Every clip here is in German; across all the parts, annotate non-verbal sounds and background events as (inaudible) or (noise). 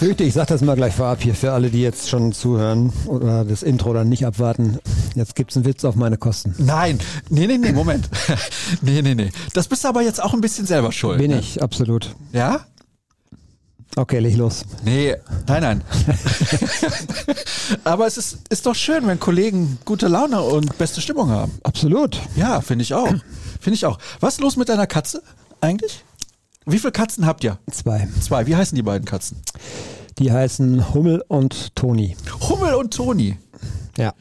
fürchte, ich sage das mal gleich vorab hier für alle, die jetzt schon zuhören oder das Intro dann nicht abwarten. Jetzt gibt's einen Witz auf meine Kosten. Nein, nee, nee, nee, Moment. (laughs) nee, nee, nee. Das bist du aber jetzt auch ein bisschen selber schuld. Bin ne? ich, absolut. Ja? Okay, leg los. Nee, nein, nein. (laughs) aber es ist, ist doch schön, wenn Kollegen gute Laune und beste Stimmung haben. Absolut. Ja, finde ich auch. Finde ich auch. Was ist los mit deiner Katze eigentlich? Wie viele Katzen habt ihr? Zwei. Zwei. Wie heißen die beiden Katzen? Die heißen Hummel und Toni. Hummel und Toni. Ja.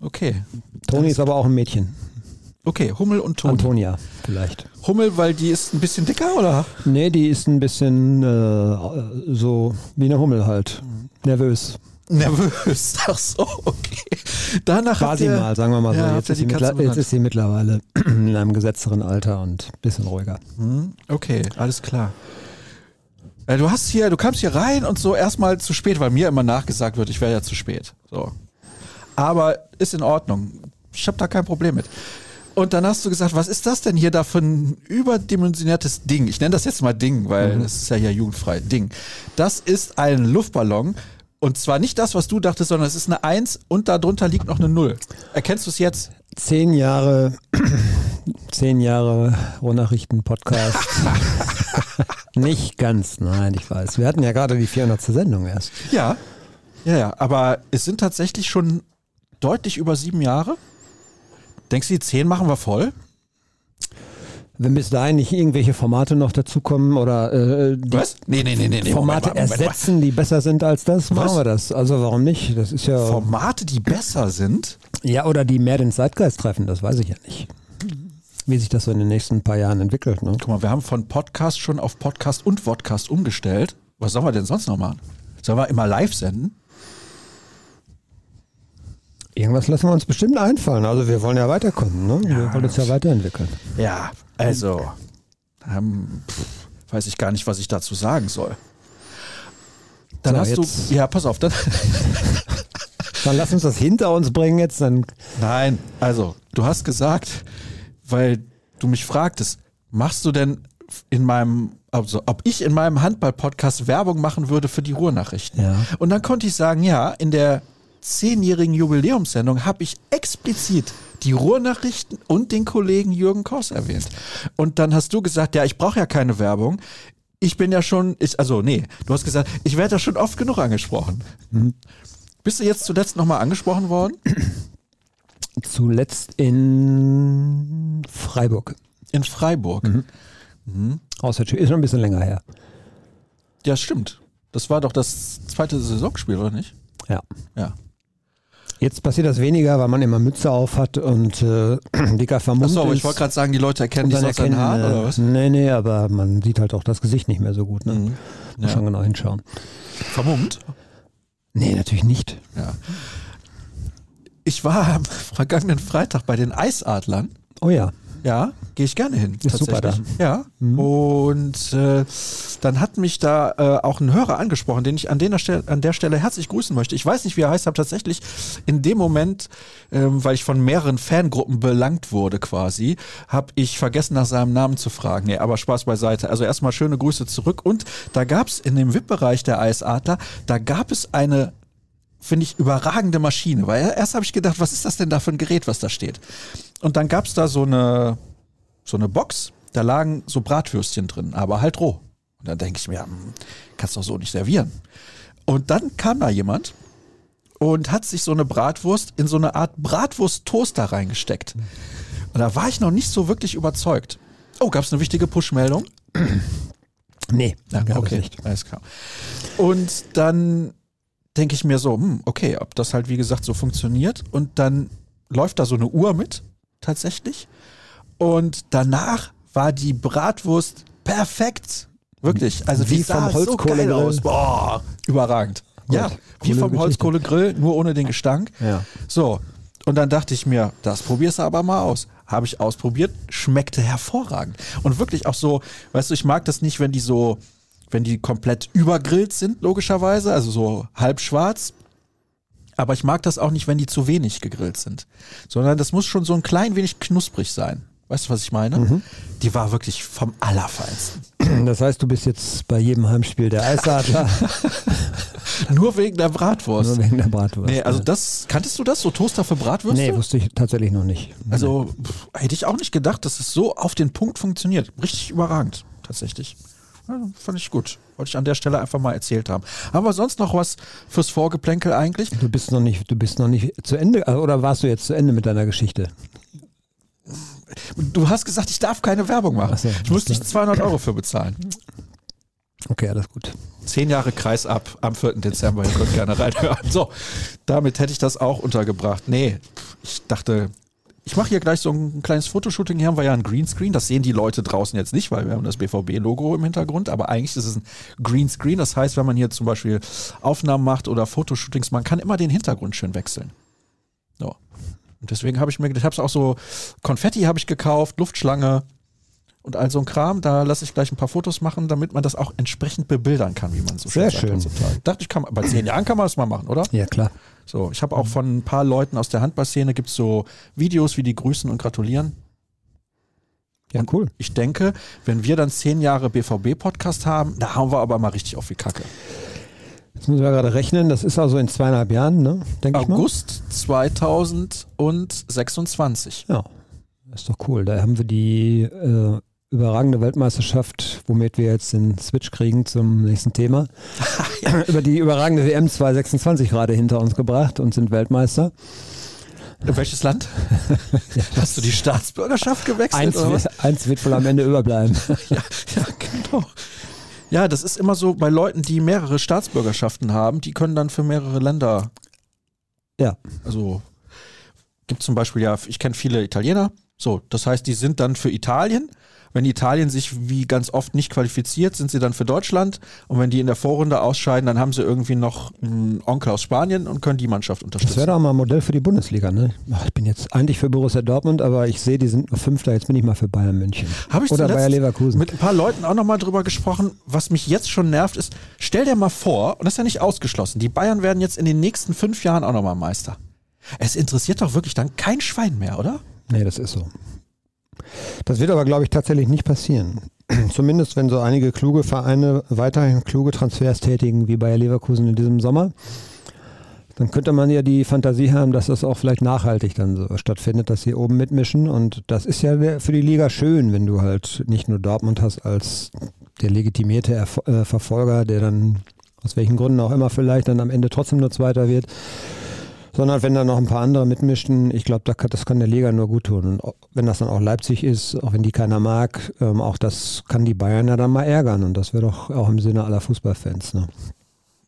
Okay. Toni ist aber auch ein Mädchen. Okay, Hummel und Toni. Antonia vielleicht. Hummel, weil die ist ein bisschen dicker, oder? Nee, die ist ein bisschen äh, so wie eine Hummel halt. Nervös. Nervös. (laughs) Ach so, okay. Danach War sie ihr, mal, sagen wir mal so. Ja, jetzt, ist sie jetzt ist sie mittlerweile (clears throat) in einem gesetzteren Alter und ein bisschen ruhiger. Hm, Okay, alles klar. Äh, Du hast hier, du kamst hier rein und so erstmal zu spät, weil mir immer nachgesagt wird, ich wäre ja zu spät. So. Aber ist in Ordnung. Ich habe da kein Problem mit. Und dann hast du gesagt, was ist das denn hier da für ein überdimensioniertes Ding? Ich nenne das jetzt mal Ding, weil es ist ja hier jugendfrei. Ding. Das ist ein Luftballon. Und zwar nicht das, was du dachtest, sondern es ist eine Eins und darunter liegt noch eine Null. Erkennst du es jetzt? Zehn Jahre, (clears throat) zehn Jahre Rohnachrichten-Podcast. (laughs) Nicht ganz, nein, ich weiß. Wir hatten ja gerade die 400. Sendung erst. Ja. Ja, ja. Aber es sind tatsächlich schon deutlich über sieben Jahre. Denkst du, die zehn machen wir voll? Wenn bis dahin nicht irgendwelche Formate noch dazukommen oder äh, die Was? Nee, nee, nee, nee. Formate Moment Moment ersetzen, die besser sind als das, machen Was? wir das. Also warum nicht? Das ist ja. Formate, die besser sind. Ja, oder die mehr den Zeitgeist treffen, das weiß ich ja nicht. Wie sich das so in den nächsten paar Jahren entwickelt. Ne? Guck mal, wir haben von Podcast schon auf Podcast und Vodcast umgestellt. Was sollen wir denn sonst noch machen? Sollen wir immer live senden? Irgendwas lassen wir uns bestimmt einfallen. Also wir wollen ja weiterkommen. Ne? wir wollen uns ja weiterentwickeln. Ja, also. Ähm, pff, weiß ich gar nicht, was ich dazu sagen soll. Dann So, hast jetzt- du. Ja, pass auf. Dann, (laughs) Dann lass uns das hinter uns bringen jetzt. Dann Nein, also du hast gesagt, weil du mich fragtest, machst du denn in meinem, also ob ich in meinem Handball-Podcast Werbung machen würde für die Ruhrnachrichten? Ja. Und dann konnte ich sagen, ja, in der zehnjährigen Jubiläumssendung habe ich explizit die Ruhrnachrichten und den Kollegen Jürgen Kors erwähnt. Und dann hast du gesagt, ja, ich brauche ja keine Werbung. Ich bin ja schon, ich, also nee, du hast gesagt, ich werde ja schon oft genug angesprochen. Bist du jetzt zuletzt nochmal angesprochen worden? (clears throat) zuletzt in Freiburg. In Freiburg. Aus der Tür. Ist schon ein bisschen länger her. Ja, stimmt. Das war doch das zweite Saisonspiel, oder nicht? Ja. Ja. Jetzt passiert das weniger, weil man immer Mütze auf hat und äh, (clears throat) dicker vermummt Achso, aber ich wollte gerade sagen, die Leute erkennen dich aus erkennen, Haaren, äh, oder was? Nee, nee, aber man sieht halt auch das Gesicht nicht mehr so gut. Ne? Muss Ja. schon genau hinschauen. Vermummt? Nee, natürlich nicht. Ja. Ich war am vergangenen Freitag bei den Eisadlern. Oh ja. Ja, gehe ich gerne hin. Ist super tatsächlich. Ja. Und äh, dann hat mich da äh, auch ein Hörer angesprochen, den ich an der, Stelle, an der Stelle herzlich grüßen möchte. Ich weiß nicht, wie er heißt, habe tatsächlich in dem Moment, ähm, weil ich von mehreren Fangruppen belangt wurde quasi, habe ich vergessen, nach seinem Namen zu fragen. Nee, aber Spaß beiseite. Also erstmal schöne Grüße zurück. Und da gab es in dem VIP-Bereich der Eisadler, da gab es eine finde ich, überragende Maschine. Weil erst habe ich gedacht, was ist das denn da für ein Gerät, was da steht? Und dann gab es da so eine, so eine Box, da lagen so Bratwürstchen drin, aber halt roh. Und dann denke ich mir, hm, kannst doch so nicht servieren. Und dann kam da jemand und hat sich so eine Bratwurst in so eine Art Bratwurst-Toaster reingesteckt. Und da war ich noch nicht so wirklich überzeugt. Oh, gab es eine wichtige Push-Meldung? (clears throat) Nee, Ja, okay, nicht. alles klar. Und dann denke ich mir so, hm, okay, ob das halt wie gesagt so funktioniert. Und dann läuft da so eine Uhr mit, tatsächlich. Und danach war die Bratwurst perfekt. Wirklich. Also Wie vom so Holzkohlegrill. geil aus. Boah, überragend. Ja, wie coole vom Geschichte. Holzkohlegrill, nur ohne den Gestank. Ja. So, und dann dachte ich mir, das probierst du aber mal aus. Habe ich ausprobiert, schmeckte hervorragend. Und wirklich auch so, weißt du, ich mag das nicht, wenn die so, wenn die komplett übergrillt sind, logischerweise, also so halb schwarz. Aber ich mag das auch nicht, wenn die zu wenig gegrillt sind. Sondern das muss schon so ein klein wenig knusprig sein. Weißt du, was ich meine? Die war wirklich vom Allerfeinsten. (clears throat) Das heißt, du bist jetzt bei jedem Heimspiel der Eisadler. (laughs) Nur wegen der Bratwurst. Nur wegen der Bratwurst. Nee, also das, kanntest du das, so Toaster für Bratwürste? Nee, wusste ich tatsächlich noch nicht. Also pff, hätte ich auch nicht gedacht, dass es so auf den Punkt funktioniert. Richtig überragend, tatsächlich. Ja, fand ich gut. Wollte ich an der Stelle einfach mal erzählt haben. Aber sonst noch was fürs Vorgeplänkel eigentlich? Du bist noch nicht, du bist noch nicht zu Ende, äh, oder warst du jetzt zu Ende mit deiner Geschichte? Du hast gesagt, ich darf keine Werbung machen. Ach so, ich musste dich 200 Euro für bezahlen. Okay, alles gut. Zehn Jahre Kreis ab am 4. Dezember. Ihr könnt gerne reinhören. So, damit hätte ich das auch untergebracht. Nee, ich dachte, ich mache hier gleich so ein kleines Fotoshooting. Hier haben wir ja ein Greenscreen. Das sehen die Leute draußen jetzt nicht, weil wir haben das BVB-Logo im Hintergrund. Aber eigentlich ist es ein Greenscreen. Das heißt, wenn man hier zum Beispiel Aufnahmen macht oder Fotoshootings, man kann immer den Hintergrund schön wechseln. So. Und deswegen habe ich mir, ich habe es auch so, Konfetti habe ich gekauft, Luftschlange und all so ein Kram. Da lasse ich gleich ein paar Fotos machen, damit man das auch entsprechend bebildern kann, wie man so Sehr sagt schön. heutzutage. Dachte ich, kann, bei zehn Jahren kann man das mal machen, oder? Ja, klar. So, ich habe auch von ein paar Leuten aus der Handballszene gibt es so Videos, wie die grüßen und gratulieren. Ja, Und cool. Ich denke, wenn wir dann zehn Jahre BVB-Podcast haben, da haben wir aber mal richtig auf die Kacke. Jetzt müssen wir gerade rechnen, das ist also in zweieinhalb Jahren, ne? Denke ich mal. August 2026. Ja, das ist doch cool. Da haben wir die äh, überragende Weltmeisterschaft, womit wir jetzt den Switch kriegen zum nächsten Thema. (laughs) Über die überragende WM 2026 gerade hinter uns gebracht und sind Weltmeister. In welches Land? (laughs) Hast du die Staatsbürgerschaft gewechselt? Eins, oder was? eins wird wohl am Ende überbleiben. (laughs) Ja, ja, genau. Ja, das ist immer so bei Leuten, die mehrere Staatsbürgerschaften haben, die können dann für mehrere Länder. Ja. Also gibt zum Beispiel ja, ich kenne viele Italiener. So, das heißt, die sind dann für Italien. Wenn Italien sich wie ganz oft nicht qualifiziert, sind sie dann für Deutschland. Und wenn die in der Vorrunde ausscheiden, dann haben sie irgendwie noch einen Onkel aus Spanien und können die Mannschaft Das unterstützen. wäre doch mal ein Modell für die Bundesliga, ne? Ich bin jetzt eigentlich für Borussia Dortmund, aber ich sehe, die sind nur Fünfter, jetzt bin ich mal für Bayern München. Habe ich Oder Bayer Leverkusen. mit ein paar Leuten auch nochmal drüber gesprochen. Was mich jetzt schon nervt, ist, stell dir mal vor, und das ist ja nicht ausgeschlossen, die Bayern werden jetzt in den nächsten fünf Jahren auch nochmal Meister. Es interessiert doch wirklich dann kein Schwein mehr, oder? Nee, das ist so. Das wird aber, glaube ich, tatsächlich nicht passieren. (clears throat) Zumindest, wenn so einige kluge Vereine weiterhin kluge Transfers tätigen, wie Bayer Leverkusen in diesem Sommer, dann könnte man ja die Fantasie haben, dass das auch vielleicht nachhaltig dann so stattfindet, dass sie oben mitmischen. Und das ist ja für die Liga schön, wenn du halt nicht nur Dortmund hast als der legitimierte Erf äh, Verfolger, der dann aus welchen Gründen auch immer vielleicht dann am Ende trotzdem nur Zweiter wird, sondern wenn da noch ein paar andere mitmischen, ich glaube, das kann der Liga nur gut tun. Und wenn das dann auch Leipzig ist, auch wenn die keiner mag, ähm, auch das kann die Bayern ja dann mal ärgern. Und das wäre doch auch im Sinne aller Fußballfans. Ne?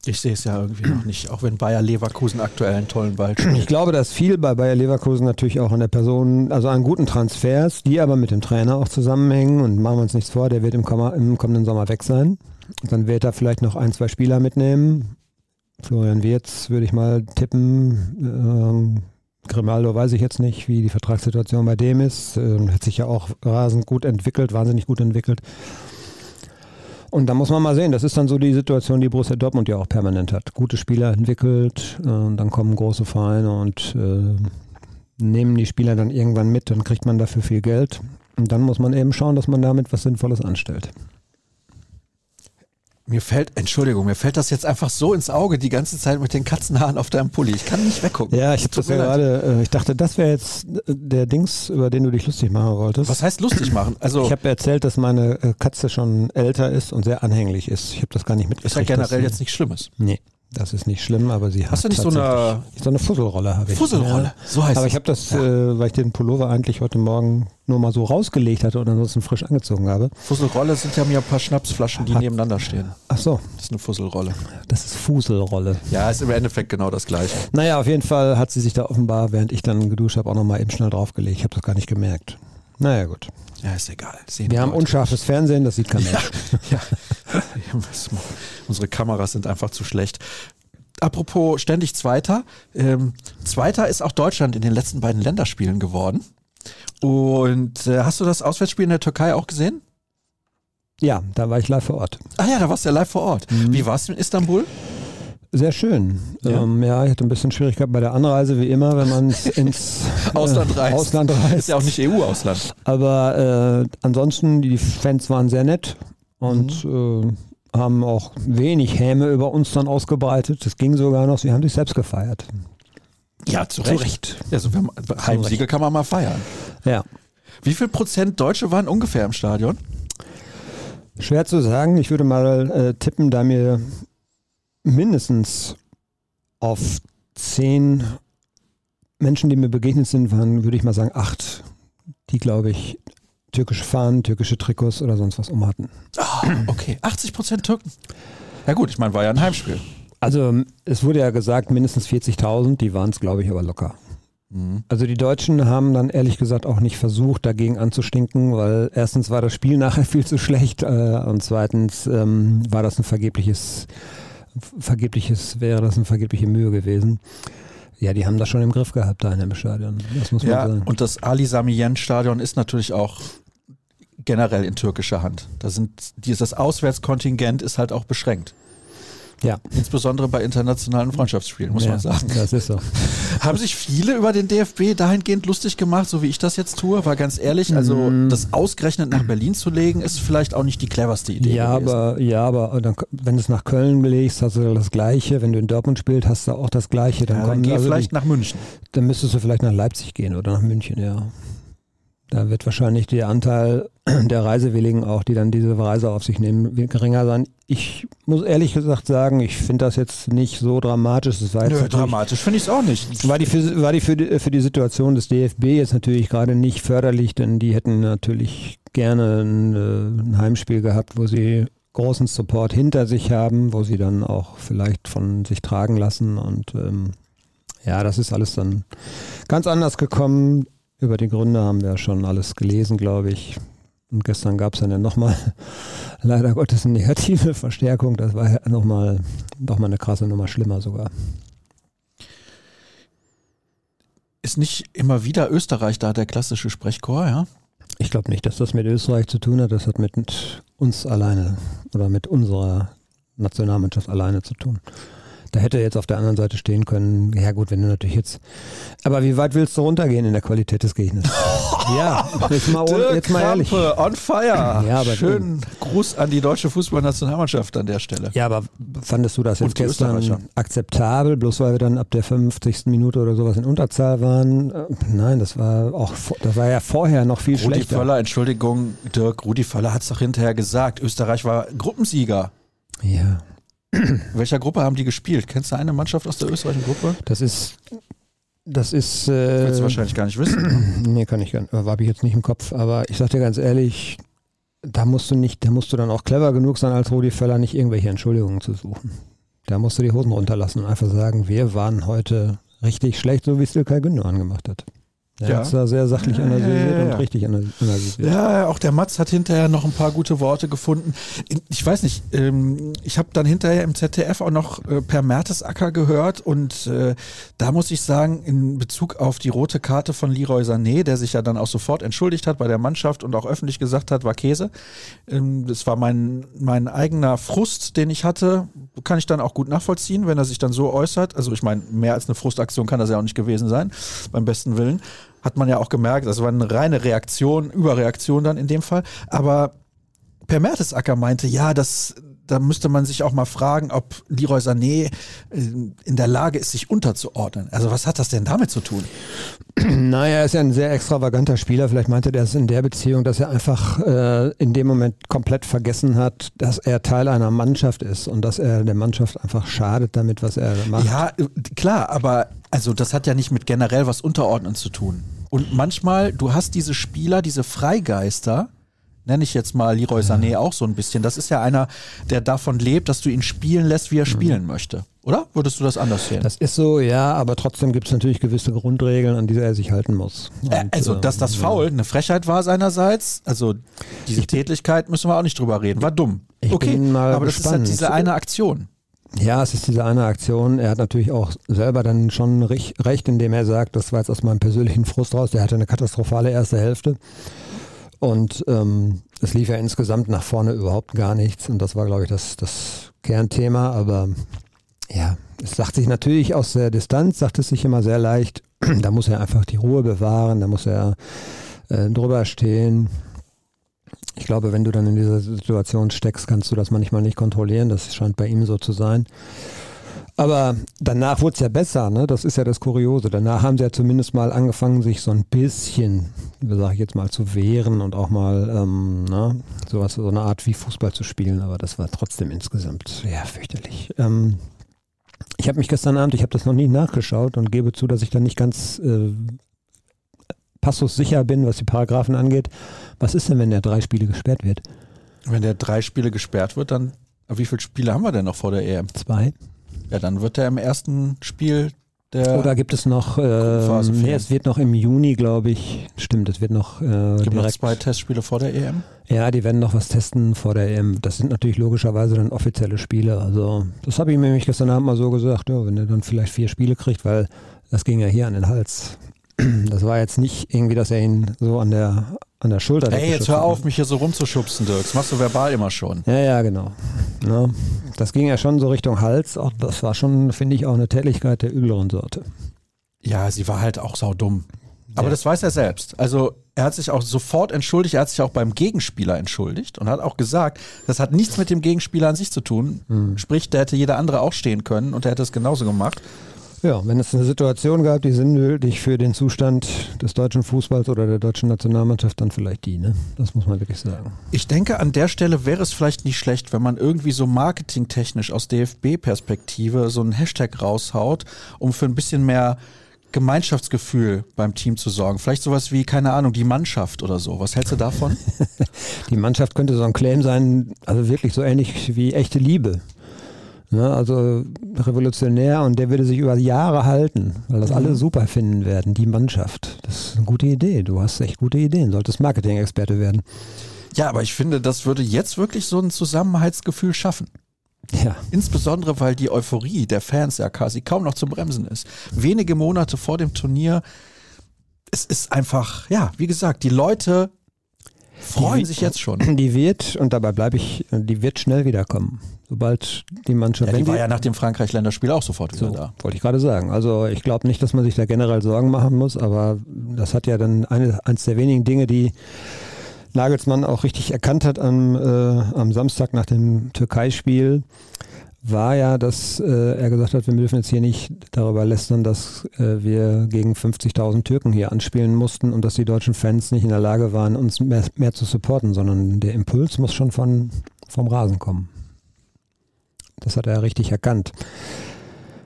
Ich sehe es ja irgendwie noch nicht, auch wenn Bayer Leverkusen aktuell einen tollen Ball Ich spielt. glaube, dass viel bei Bayer Leverkusen natürlich auch an der Person, also an guten Transfers, die aber mit dem Trainer auch zusammenhängen. Und machen wir uns nichts vor, der wird im kommenden Sommer weg sein. Dann wird er vielleicht noch ein, zwei Spieler mitnehmen. Florian Wirz würde ich mal tippen. Ähm, Grimaldo weiß ich jetzt nicht, wie die Vertragssituation bei dem ist. Ähm, hat sich ja auch rasend gut entwickelt, wahnsinnig gut entwickelt. Und da muss man mal sehen, das ist dann so die Situation, die Borussia Dortmund ja auch permanent hat. Gute Spieler entwickelt, äh, dann kommen große Vereine und äh, nehmen die Spieler dann irgendwann mit, dann kriegt man dafür viel Geld. Und dann muss man eben schauen, dass man damit was Sinnvolles anstellt. Mir fällt, Entschuldigung, mir fällt das jetzt einfach so ins Auge die ganze Zeit mit den Katzenhaaren auf deinem Pulli. Ich kann nicht weggucken. Ja, ich das ja gerade, äh, ich dachte, das wäre jetzt äh, der Dings, über den du dich lustig machen wolltest. Was heißt lustig machen? Also Ich habe erzählt, dass meine äh, Katze schon älter ist und sehr anhänglich ist. Ich habe das gar nicht ist ja mitgekriegt. generell jetzt nichts Schlimmes. Nee, das ist nicht schlimm, aber sie hat Hast du nicht so eine so eine Fusselrolle habe ich. Fusselrolle? Ja. So heißt Aber es. ich habe das, äh, weil ich den Pullover eigentlich heute Morgen nur mal so rausgelegt hatte und ansonsten frisch angezogen habe. Fusselrolle sind ja mir ein paar Schnapsflaschen, die nebeneinander stehen. Ach so, Das ist eine Fusselrolle. das ist Fuselrolle. Ja, ist im Endeffekt genau das gleiche. Naja, auf jeden Fall hat sie sich da offenbar, während ich dann geduscht habe, auch nochmal eben schnell draufgelegt. Ich habe das gar nicht gemerkt. Naja, gut. Ja, ist egal. Sehen Wir haben Leute. unscharfes Fernsehen, das sieht kein Mensch. (laughs) Ja. (laughs) Unsere Kameras sind einfach zu schlecht. Apropos ständig Zweiter. Ähm, Zweiter ist auch Deutschland in den letzten beiden Länderspielen geworden. Und äh, hast du das Auswärtsspiel in der Türkei auch gesehen? Ja, da war ich live vor Ort. Ah ja, da warst du ja live vor Ort. Wie war es in Istanbul? Sehr schön. Ja. Ähm, ja, ich hatte ein bisschen Schwierigkeit bei der Anreise, wie immer, wenn man (laughs) ins Ausland äh, reist. Ausland reist. Ist ja auch nicht EU-Ausland. Aber äh, ansonsten, die Fans waren sehr nett. und äh, haben auch wenig Häme über uns dann ausgebreitet. Das ging sogar noch, sie haben sich selbst gefeiert. Ja, zu Recht. Zu Recht. Also, Heimsiege kann man mal feiern. Ja. Wie viel Prozent Deutsche waren ungefähr im Stadion? Schwer zu sagen. Ich würde mal äh, tippen, da mir mindestens auf zehn Menschen, die mir begegnet sind, waren, würde ich mal sagen, acht, die, glaube ich, türkische Fahnen, türkische Trikots oder sonst was um hatten. Ah, okay. 80 Prozent Türken. Ja gut, ich meine, war ja ein Heimspiel. Also es wurde ja gesagt, mindestens 40.000, die waren es, glaube ich, aber locker. Also die Deutschen haben dann ehrlich gesagt auch nicht versucht, dagegen anzustinken, weil erstens war das Spiel (laughs) nachher viel zu schlecht äh, und zweitens ähm, war das ein vergebliches, vergebliches, wäre das eine vergebliche Mühe gewesen. Ja, die haben das schon im Griff gehabt da in dem Stadion. Das muss man Ja, sagen. und das Ali Sami Yen Stadion ist natürlich auch generell in türkischer Hand. Da sind dieses Auswärtskontingent ist halt auch beschränkt. Ja. Insbesondere bei internationalen Freundschaftsspielen, muss ja, man sagen. Das ist so. Haben sich viele über den DFB dahingehend lustig gemacht, so wie ich das jetzt tue? War ganz ehrlich, also Mm. das ausgerechnet nach Berlin zu legen, ist vielleicht auch nicht die cleverste Idee. Ja, gewesen. aber, ja, aber dann, wenn du es nach Köln legst, hast du das Gleiche. Wenn du in Dortmund spielst, hast du auch das Gleiche. Dann, ja, dann geh also vielleicht die, nach München. dann müsstest du vielleicht nach Leipzig gehen oder nach München, ja. Da wird wahrscheinlich der Anteil (clears throat) der Reisewilligen auch, die dann diese Reise auf sich nehmen, geringer sein. Ich muss ehrlich gesagt sagen, ich finde das jetzt nicht so dramatisch. Es war Nö, dramatisch finde ich es auch nicht. war die, für, war die, für, die für die Situation des DFB jetzt natürlich gerade nicht förderlich, denn die hätten natürlich gerne ein, äh, ein Heimspiel gehabt, wo sie großen Support hinter sich haben, wo sie dann auch vielleicht von sich tragen lassen. Und ähm, ja, das ist alles dann ganz anders gekommen. Über die Gründe haben wir schon alles gelesen, glaube ich. Und gestern gab es dann ja nochmal, (laughs) leider Gottes, eine negative (laughs) Verstärkung. Das war ja nochmal noch mal eine krasse Nummer schlimmer sogar. Ist nicht immer wieder Österreich da der klassische Sprechchor, ja? Ich glaube nicht, dass das mit Österreich zu tun hat. Das hat mit uns alleine oder mit unserer Nationalmannschaft alleine zu tun. Da hätte jetzt auf der anderen Seite stehen können, ja gut, wenn du natürlich jetzt. Aber wie weit willst du runtergehen in der Qualität des Gegners? (laughs) ja, jetzt mal, Dirk jetzt mal ehrlich. Krampe on fire. (laughs) Ja, aber- Schönen Gruß an die deutsche Fußballnationalmannschaft an der Stelle. Ja, aber fandest du das jetzt gestern akzeptabel, bloß weil wir dann ab der 50. Minute oder sowas in Unterzahl waren? Äh, Nein, das war auch, das war ja vorher noch viel Rudi schlechter. Völler, Entschuldigung, Dirk, Rudi Völler hat es doch hinterher gesagt. Österreich war Gruppensieger. Ja, (clears throat) welcher Gruppe haben die gespielt? Kennst du eine Mannschaft aus der österreichischen Gruppe? das ist, das ist. Willst du Äh, wahrscheinlich gar nicht wissen. (clears throat) Nee, kann ich gar nicht. Habe ich jetzt nicht im Kopf. Aber ich sag dir ganz ehrlich, da musst du nicht, da musst du dann auch clever genug sein, als Rudi Völler nicht irgendwelche Entschuldigungen zu suchen. Da musst du die Hosen runterlassen und einfach sagen, wir waren heute richtig schlecht, so wie es Ilkay Gündogan gemacht hat. Er Ja. hat es da sehr sachlich analysiert ja, ja. und richtig analy- analysiert. Ja, auch der Matz hat hinterher noch ein paar gute Worte gefunden. Ich weiß nicht, ähm, ich habe dann hinterher im ZDF auch noch äh, per Mertesacker gehört und äh, da muss ich sagen, in Bezug auf die rote Karte von Leroy Sané, der sich ja dann auch sofort entschuldigt hat bei der Mannschaft und auch öffentlich gesagt hat, war Käse. Ähm, das war mein, mein eigener Frust, den ich hatte. Kann ich dann auch gut nachvollziehen, wenn er sich dann so äußert. Also ich meine, mehr als eine Frustaktion kann das ja auch nicht gewesen sein, beim besten Willen. Hat man ja auch gemerkt, das war eine reine Reaktion, Überreaktion dann in dem Fall. Aber Per Mertesacker meinte, ja, das, da müsste man sich auch mal fragen, ob Leroy Sané äh, in der Lage ist, sich unterzuordnen. Also was hat das denn damit zu tun? Naja, er ist ja ein sehr extravaganter Spieler. Vielleicht meinte er es in der Beziehung, dass er einfach äh, in dem Moment komplett vergessen hat, dass er Teil einer Mannschaft ist und dass er der Mannschaft einfach schadet damit, was er macht. Ja, äh, klar, aber also das hat ja nicht mit generell was Unterordnen zu tun. Und manchmal, du hast diese Spieler, diese Freigeister, nenne ich jetzt mal Leroy Sané auch so ein bisschen. Das ist ja einer, der davon lebt, dass du ihn spielen lässt, wie er spielen möchte. Oder? Würdest du das anders sehen? Das ist so, ja, aber trotzdem gibt es natürlich gewisse Grundregeln, an die er sich halten muss. Und, also, dass das Foul eine Frechheit war seinerseits, also diese Tätlichkeit müssen wir auch nicht drüber reden, war dumm. Ich okay, bin mal aber das ist halt diese eine Aktion. Ja, es ist diese eine Aktion. Er hat natürlich auch selber dann schon rech- recht, indem er sagt, das war jetzt aus meinem persönlichen Frust raus. Der hatte eine katastrophale erste Hälfte. Und ähm, es lief ja insgesamt nach vorne überhaupt gar nichts. Und das war, glaube ich, das, das Kernthema. Aber ja, es sagt sich natürlich aus der Distanz, sagt es sich immer sehr leicht. (clears throat) Da muss er einfach die Ruhe bewahren, da muss er äh, drüber stehen. Ich glaube, wenn du dann in dieser Situation steckst, kannst du das manchmal nicht kontrollieren. Das scheint bei ihm so zu sein. Aber danach wurde es ja besser, ne? Das ist ja das Kuriose. Danach haben sie ja zumindest mal angefangen, sich so ein bisschen, sage ich jetzt mal, zu wehren und auch mal ähm, ne? sowas, so eine Art wie Fußball zu spielen. Aber das war trotzdem insgesamt ja fürchterlich. Ähm, ich habe mich gestern Abend, ich habe das noch nie nachgeschaut und gebe zu, dass ich dann nicht ganz äh, passus sicher bin, was die Paragraphen angeht. Was ist denn, wenn der drei Spiele gesperrt wird? Wenn der drei Spiele gesperrt wird, dann wie viele Spiele haben wir denn noch vor der EM? Zwei. Ja, dann wird er im ersten Spiel der. Oder gibt es noch, äh, nee, es wird noch im Juni, glaube ich, stimmt, es wird noch. Äh, gibt direkt, noch zwei Testspiele vor der EM? Ja, die werden noch was testen vor der EM. Das sind natürlich logischerweise dann offizielle Spiele. Also, das habe ich mir nämlich gestern Abend mal so gesagt, ja, wenn er dann vielleicht vier Spiele kriegt, weil das ging ja hier an den Hals. (clears throat) Das war jetzt nicht irgendwie, dass er ihn so an der an der Schulter. Ey, jetzt hör auf, mich hier so rumzuschubsen, Dirk. Das machst du verbal immer schon. Ja, ja, genau. Ja, das ging ja schon so Richtung Hals. Auch das war schon, finde ich, auch eine Tätigkeit der übleren Sorte. Ja, sie war halt auch saudumm. Aber ja. das weiß er selbst. Also er hat sich auch sofort entschuldigt, er hat sich auch beim Gegenspieler entschuldigt und hat auch gesagt, das hat nichts mit dem Gegenspieler an sich zu tun. Mhm. Sprich, da hätte jeder andere auch stehen können und er hätte es genauso gemacht. Ja, wenn es eine Situation gab, die sinnbildlich für den Zustand des deutschen Fußballs oder der deutschen Nationalmannschaft, dann vielleicht die, ne? Das muss man wirklich sagen. Ich denke, an der Stelle wäre es vielleicht nicht schlecht, wenn man irgendwie so marketingtechnisch aus DFB-Perspektive so einen Hashtag raushaut, um für ein bisschen mehr Gemeinschaftsgefühl beim Team zu sorgen. Vielleicht sowas wie, keine Ahnung, die Mannschaft oder so. Was hältst du davon? (laughs) die Mannschaft könnte so ein Claim sein, also wirklich so ähnlich wie echte Liebe. Ne, also revolutionär und der würde sich über Jahre halten, weil das mhm. alle super finden werden, die Mannschaft. Das ist eine gute Idee. Du hast echt gute Ideen, solltest Marketing-Experte werden. Ja, aber ich finde, das würde jetzt wirklich so ein Zusammenhaltsgefühl schaffen. Ja. Insbesondere, weil die Euphorie der Fans ja quasi kaum noch zu bremsen ist. Wenige Monate vor dem Turnier, es ist einfach, ja, wie gesagt, die Leute freuen die, sich jetzt schon. Die wird, und dabei bleibe ich, die wird schnell wiederkommen. Sobald die Mannschaft. Ja, die war ja nach dem Frankreich-Länderspiel auch sofort wieder so, da. Wollte ich gerade sagen. Also ich glaube nicht, dass man sich da generell Sorgen machen muss, aber das hat ja dann eine, eines der wenigen Dinge, die Nagelsmann auch richtig erkannt hat am, äh, am Samstag nach dem Türkei-Spiel war ja, dass äh, er gesagt hat, wir dürfen jetzt hier nicht darüber lästern, dass äh, wir gegen 50.000 Türken hier anspielen mussten und dass die deutschen Fans nicht in der Lage waren, uns mehr, mehr zu supporten, sondern der Impuls muss schon von, vom Rasen kommen. Das hat er richtig erkannt.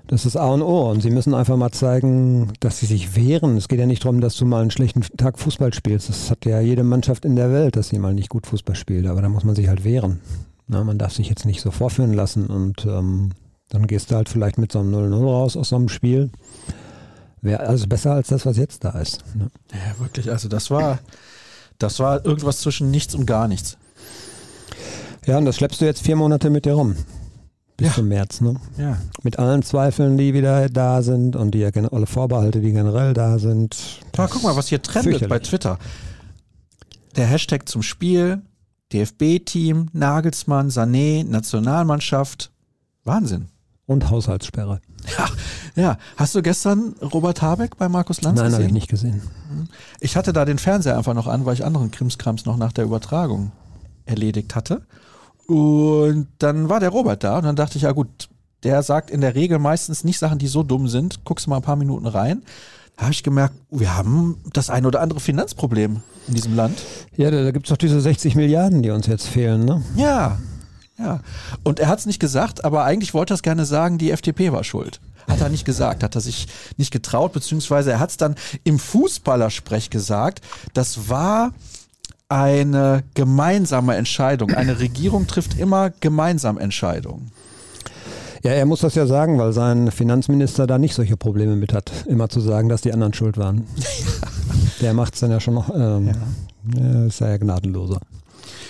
Das ist A und O und sie müssen einfach mal zeigen, dass sie sich wehren. Es geht ja nicht darum, dass du mal einen schlechten Tag Fußball spielst. Das hat ja jede Mannschaft in der Welt, dass sie mal nicht gut Fußball spielt, aber da muss man sich halt wehren. Na, man darf sich jetzt nicht so vorführen lassen und ähm, dann gehst du halt vielleicht mit so einem 0-0 raus aus so einem Spiel. Wäre also besser als das, was jetzt da ist. Ne? Ja, wirklich. Also das war, das war irgendwas zwischen nichts und gar nichts. Ja, und das schleppst du jetzt vier Monate mit dir rum. Bis ja. zum März, ne? Ja. Mit allen Zweifeln, die wieder da sind und die alle Vorbehalte, die generell da sind. Aber guck mal, was hier trendet bei Twitter. Der Hashtag zum Spiel, DFB-Team, Nagelsmann, Sané, Nationalmannschaft. Wahnsinn. Und Haushaltssperre. Ja, ja. Hast du gestern Robert Habeck bei Markus Lanz Nein, gesehen? Nein, habe ich nicht gesehen. Ich hatte da den Fernseher einfach noch an, weil ich anderen Krimskrams noch nach der Übertragung erledigt hatte. Und dann war der Robert da und dann dachte ich, ja gut, der sagt in der Regel meistens nicht Sachen, die so dumm sind. Guckst du mal ein paar Minuten rein. Da habe ich gemerkt, wir haben das ein oder andere Finanzproblem in diesem Land. Ja, da, da gibt es doch diese 60 Milliarden, die uns jetzt fehlen, ne? Ja, ja. Und er hat es nicht gesagt, aber eigentlich wollte er es gerne sagen, die FDP war schuld. Hat er nicht gesagt, hat er sich nicht getraut, beziehungsweise er hat es dann im Fußballersprech gesagt. Das war eine gemeinsame Entscheidung. Eine Regierung trifft immer gemeinsam Entscheidungen. Ja, er muss das ja sagen, weil sein Finanzminister da nicht solche Probleme mit hat, immer zu sagen, dass die anderen schuld waren. (laughs) Der macht es dann ja schon noch, ähm, ja. ist ja gnadenloser.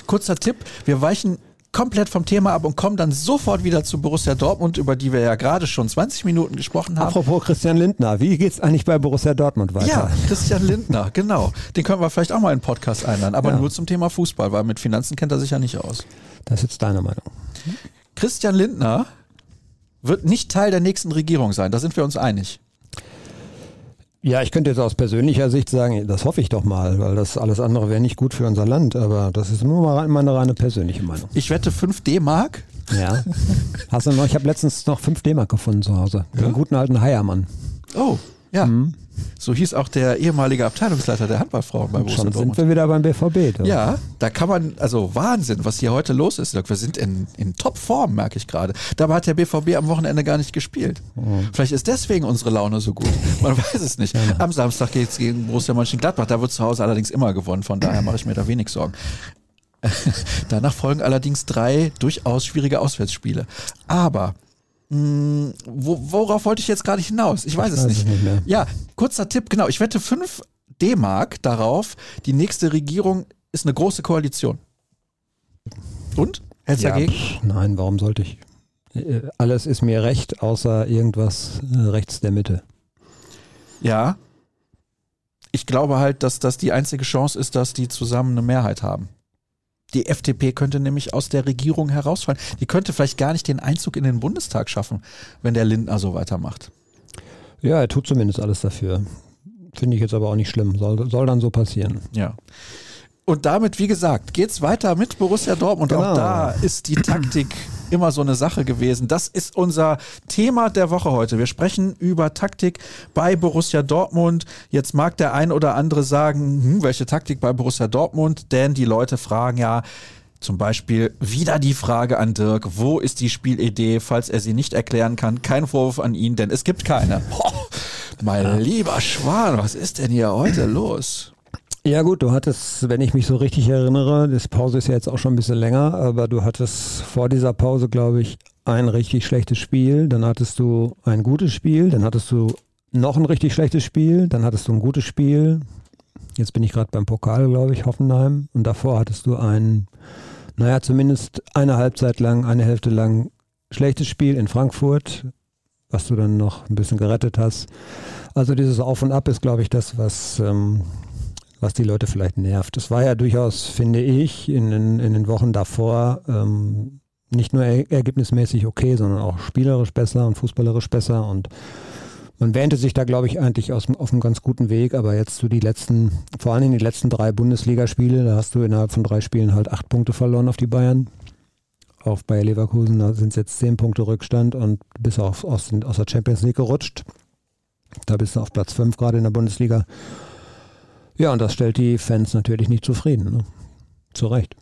Kurzer Tipp, wir weichen komplett vom Thema ab und kommen dann sofort wieder zu Borussia Dortmund, über die wir ja gerade schon 20 Minuten gesprochen haben. Apropos Christian Lindner, wie geht es eigentlich bei Borussia Dortmund weiter? Ja, Christian Lindner, genau. Den können wir vielleicht auch mal in den Podcast einladen, aber ja. nur zum Thema Fußball, weil mit Finanzen kennt er sich ja nicht aus. Das ist jetzt deine Meinung. Christian Lindner wird nicht Teil der nächsten Regierung sein, da sind wir uns einig. Ja, ich könnte jetzt aus persönlicher Sicht sagen, das hoffe ich doch mal, weil das alles andere wäre nicht gut für unser Land, aber das ist nur mal meine reine persönliche Meinung. Ich wette 5 D-Mark. Ja. Hast du noch, ich habe letztens noch 5 D-Mark gefunden zu Hause. Den guten alten Heiermann. Oh, ja. So hieß auch der ehemalige Abteilungsleiter der Handballfrauen bei Borussia Schon sind Dortmund. wir wieder beim BVB. du. Ja, da kann man, also Wahnsinn, was hier heute los ist. Wir sind in, in Topform, merke ich gerade. Dabei hat der BVB am Wochenende gar nicht gespielt. Vielleicht ist deswegen unsere Laune so gut. Man (laughs) weiß es nicht. Am Samstag geht es gegen Borussia Mönchengladbach. Da wird zu Hause allerdings immer gewonnen. Von daher mache ich mir da wenig Sorgen. (laughs) Danach folgen allerdings drei durchaus schwierige Auswärtsspiele. Aber mh, wo, worauf wollte ich jetzt gerade hinaus? Ich weiß es weiß nicht. ich nicht mehr. Ja, kurzer Tipp, genau. Ich wette 5 D-Mark darauf, die nächste Regierung ist eine große Koalition. Und? Hältst du Ja, dagegen? pff, nein, warum sollte ich? Äh, Alles ist mir recht, außer irgendwas äh, rechts der Mitte. Ja. Ich glaube halt, dass das die einzige Chance ist, dass die zusammen eine Mehrheit haben. Die FDP könnte nämlich aus der Regierung herausfallen. Die könnte vielleicht gar nicht den Einzug in den Bundestag schaffen, wenn der Lindner so weitermacht. Ja, er tut zumindest alles dafür. Finde ich jetzt aber auch nicht schlimm. Soll, soll dann so passieren. Ja. Und damit, wie gesagt, geht's weiter mit Borussia Dortmund. Genau. Auch da ist die Taktik immer so eine Sache gewesen. Das ist unser Thema der Woche heute. Wir sprechen über Taktik bei Borussia Dortmund. Jetzt mag der ein oder andere sagen, hm, welche Taktik bei Borussia Dortmund? Denn die Leute fragen ja, zum Beispiel wieder die Frage an Dirk, wo ist die Spielidee, falls er sie nicht erklären kann? Kein Vorwurf an ihn, denn es gibt keine. Boah, mein lieber Schwan, was ist denn hier heute los? Ja gut, du hattest, wenn ich mich so richtig erinnere, das Pause ist ja jetzt auch schon ein bisschen länger, aber du hattest vor dieser Pause, glaube ich, ein richtig schlechtes Spiel, dann hattest du ein gutes Spiel, dann hattest du noch ein richtig schlechtes Spiel, dann hattest du ein gutes Spiel. Jetzt bin ich gerade beim Pokal, glaube ich, Hoffenheim. Und davor hattest du ein, naja, zumindest eine Halbzeit lang, eine Hälfte lang schlechtes Spiel in Frankfurt, was du dann noch ein bisschen gerettet hast. Also dieses Auf und Ab ist, glaube ich, das, was, ähm, was die Leute vielleicht nervt. Es war ja durchaus, finde ich, in den, in den Wochen davor ähm, nicht nur er ergebnismäßig okay, sondern auch spielerisch besser und fußballerisch besser. Und man wähnte sich da, glaube ich, eigentlich aus, auf einem ganz guten Weg. Aber jetzt so die letzten, vor allem die letzten drei Bundesligaspiele, da hast du innerhalb von drei Spielen halt acht Punkte verloren auf die Bayern. Auf Bayer Leverkusen, da sind es jetzt zehn Punkte Rückstand und bis auf, aus, aus der Champions League gerutscht. Da bist du auf Platz fünf gerade in der Bundesliga. Ja, und das stellt die Fans natürlich nicht zufrieden. Ne? Zu Recht.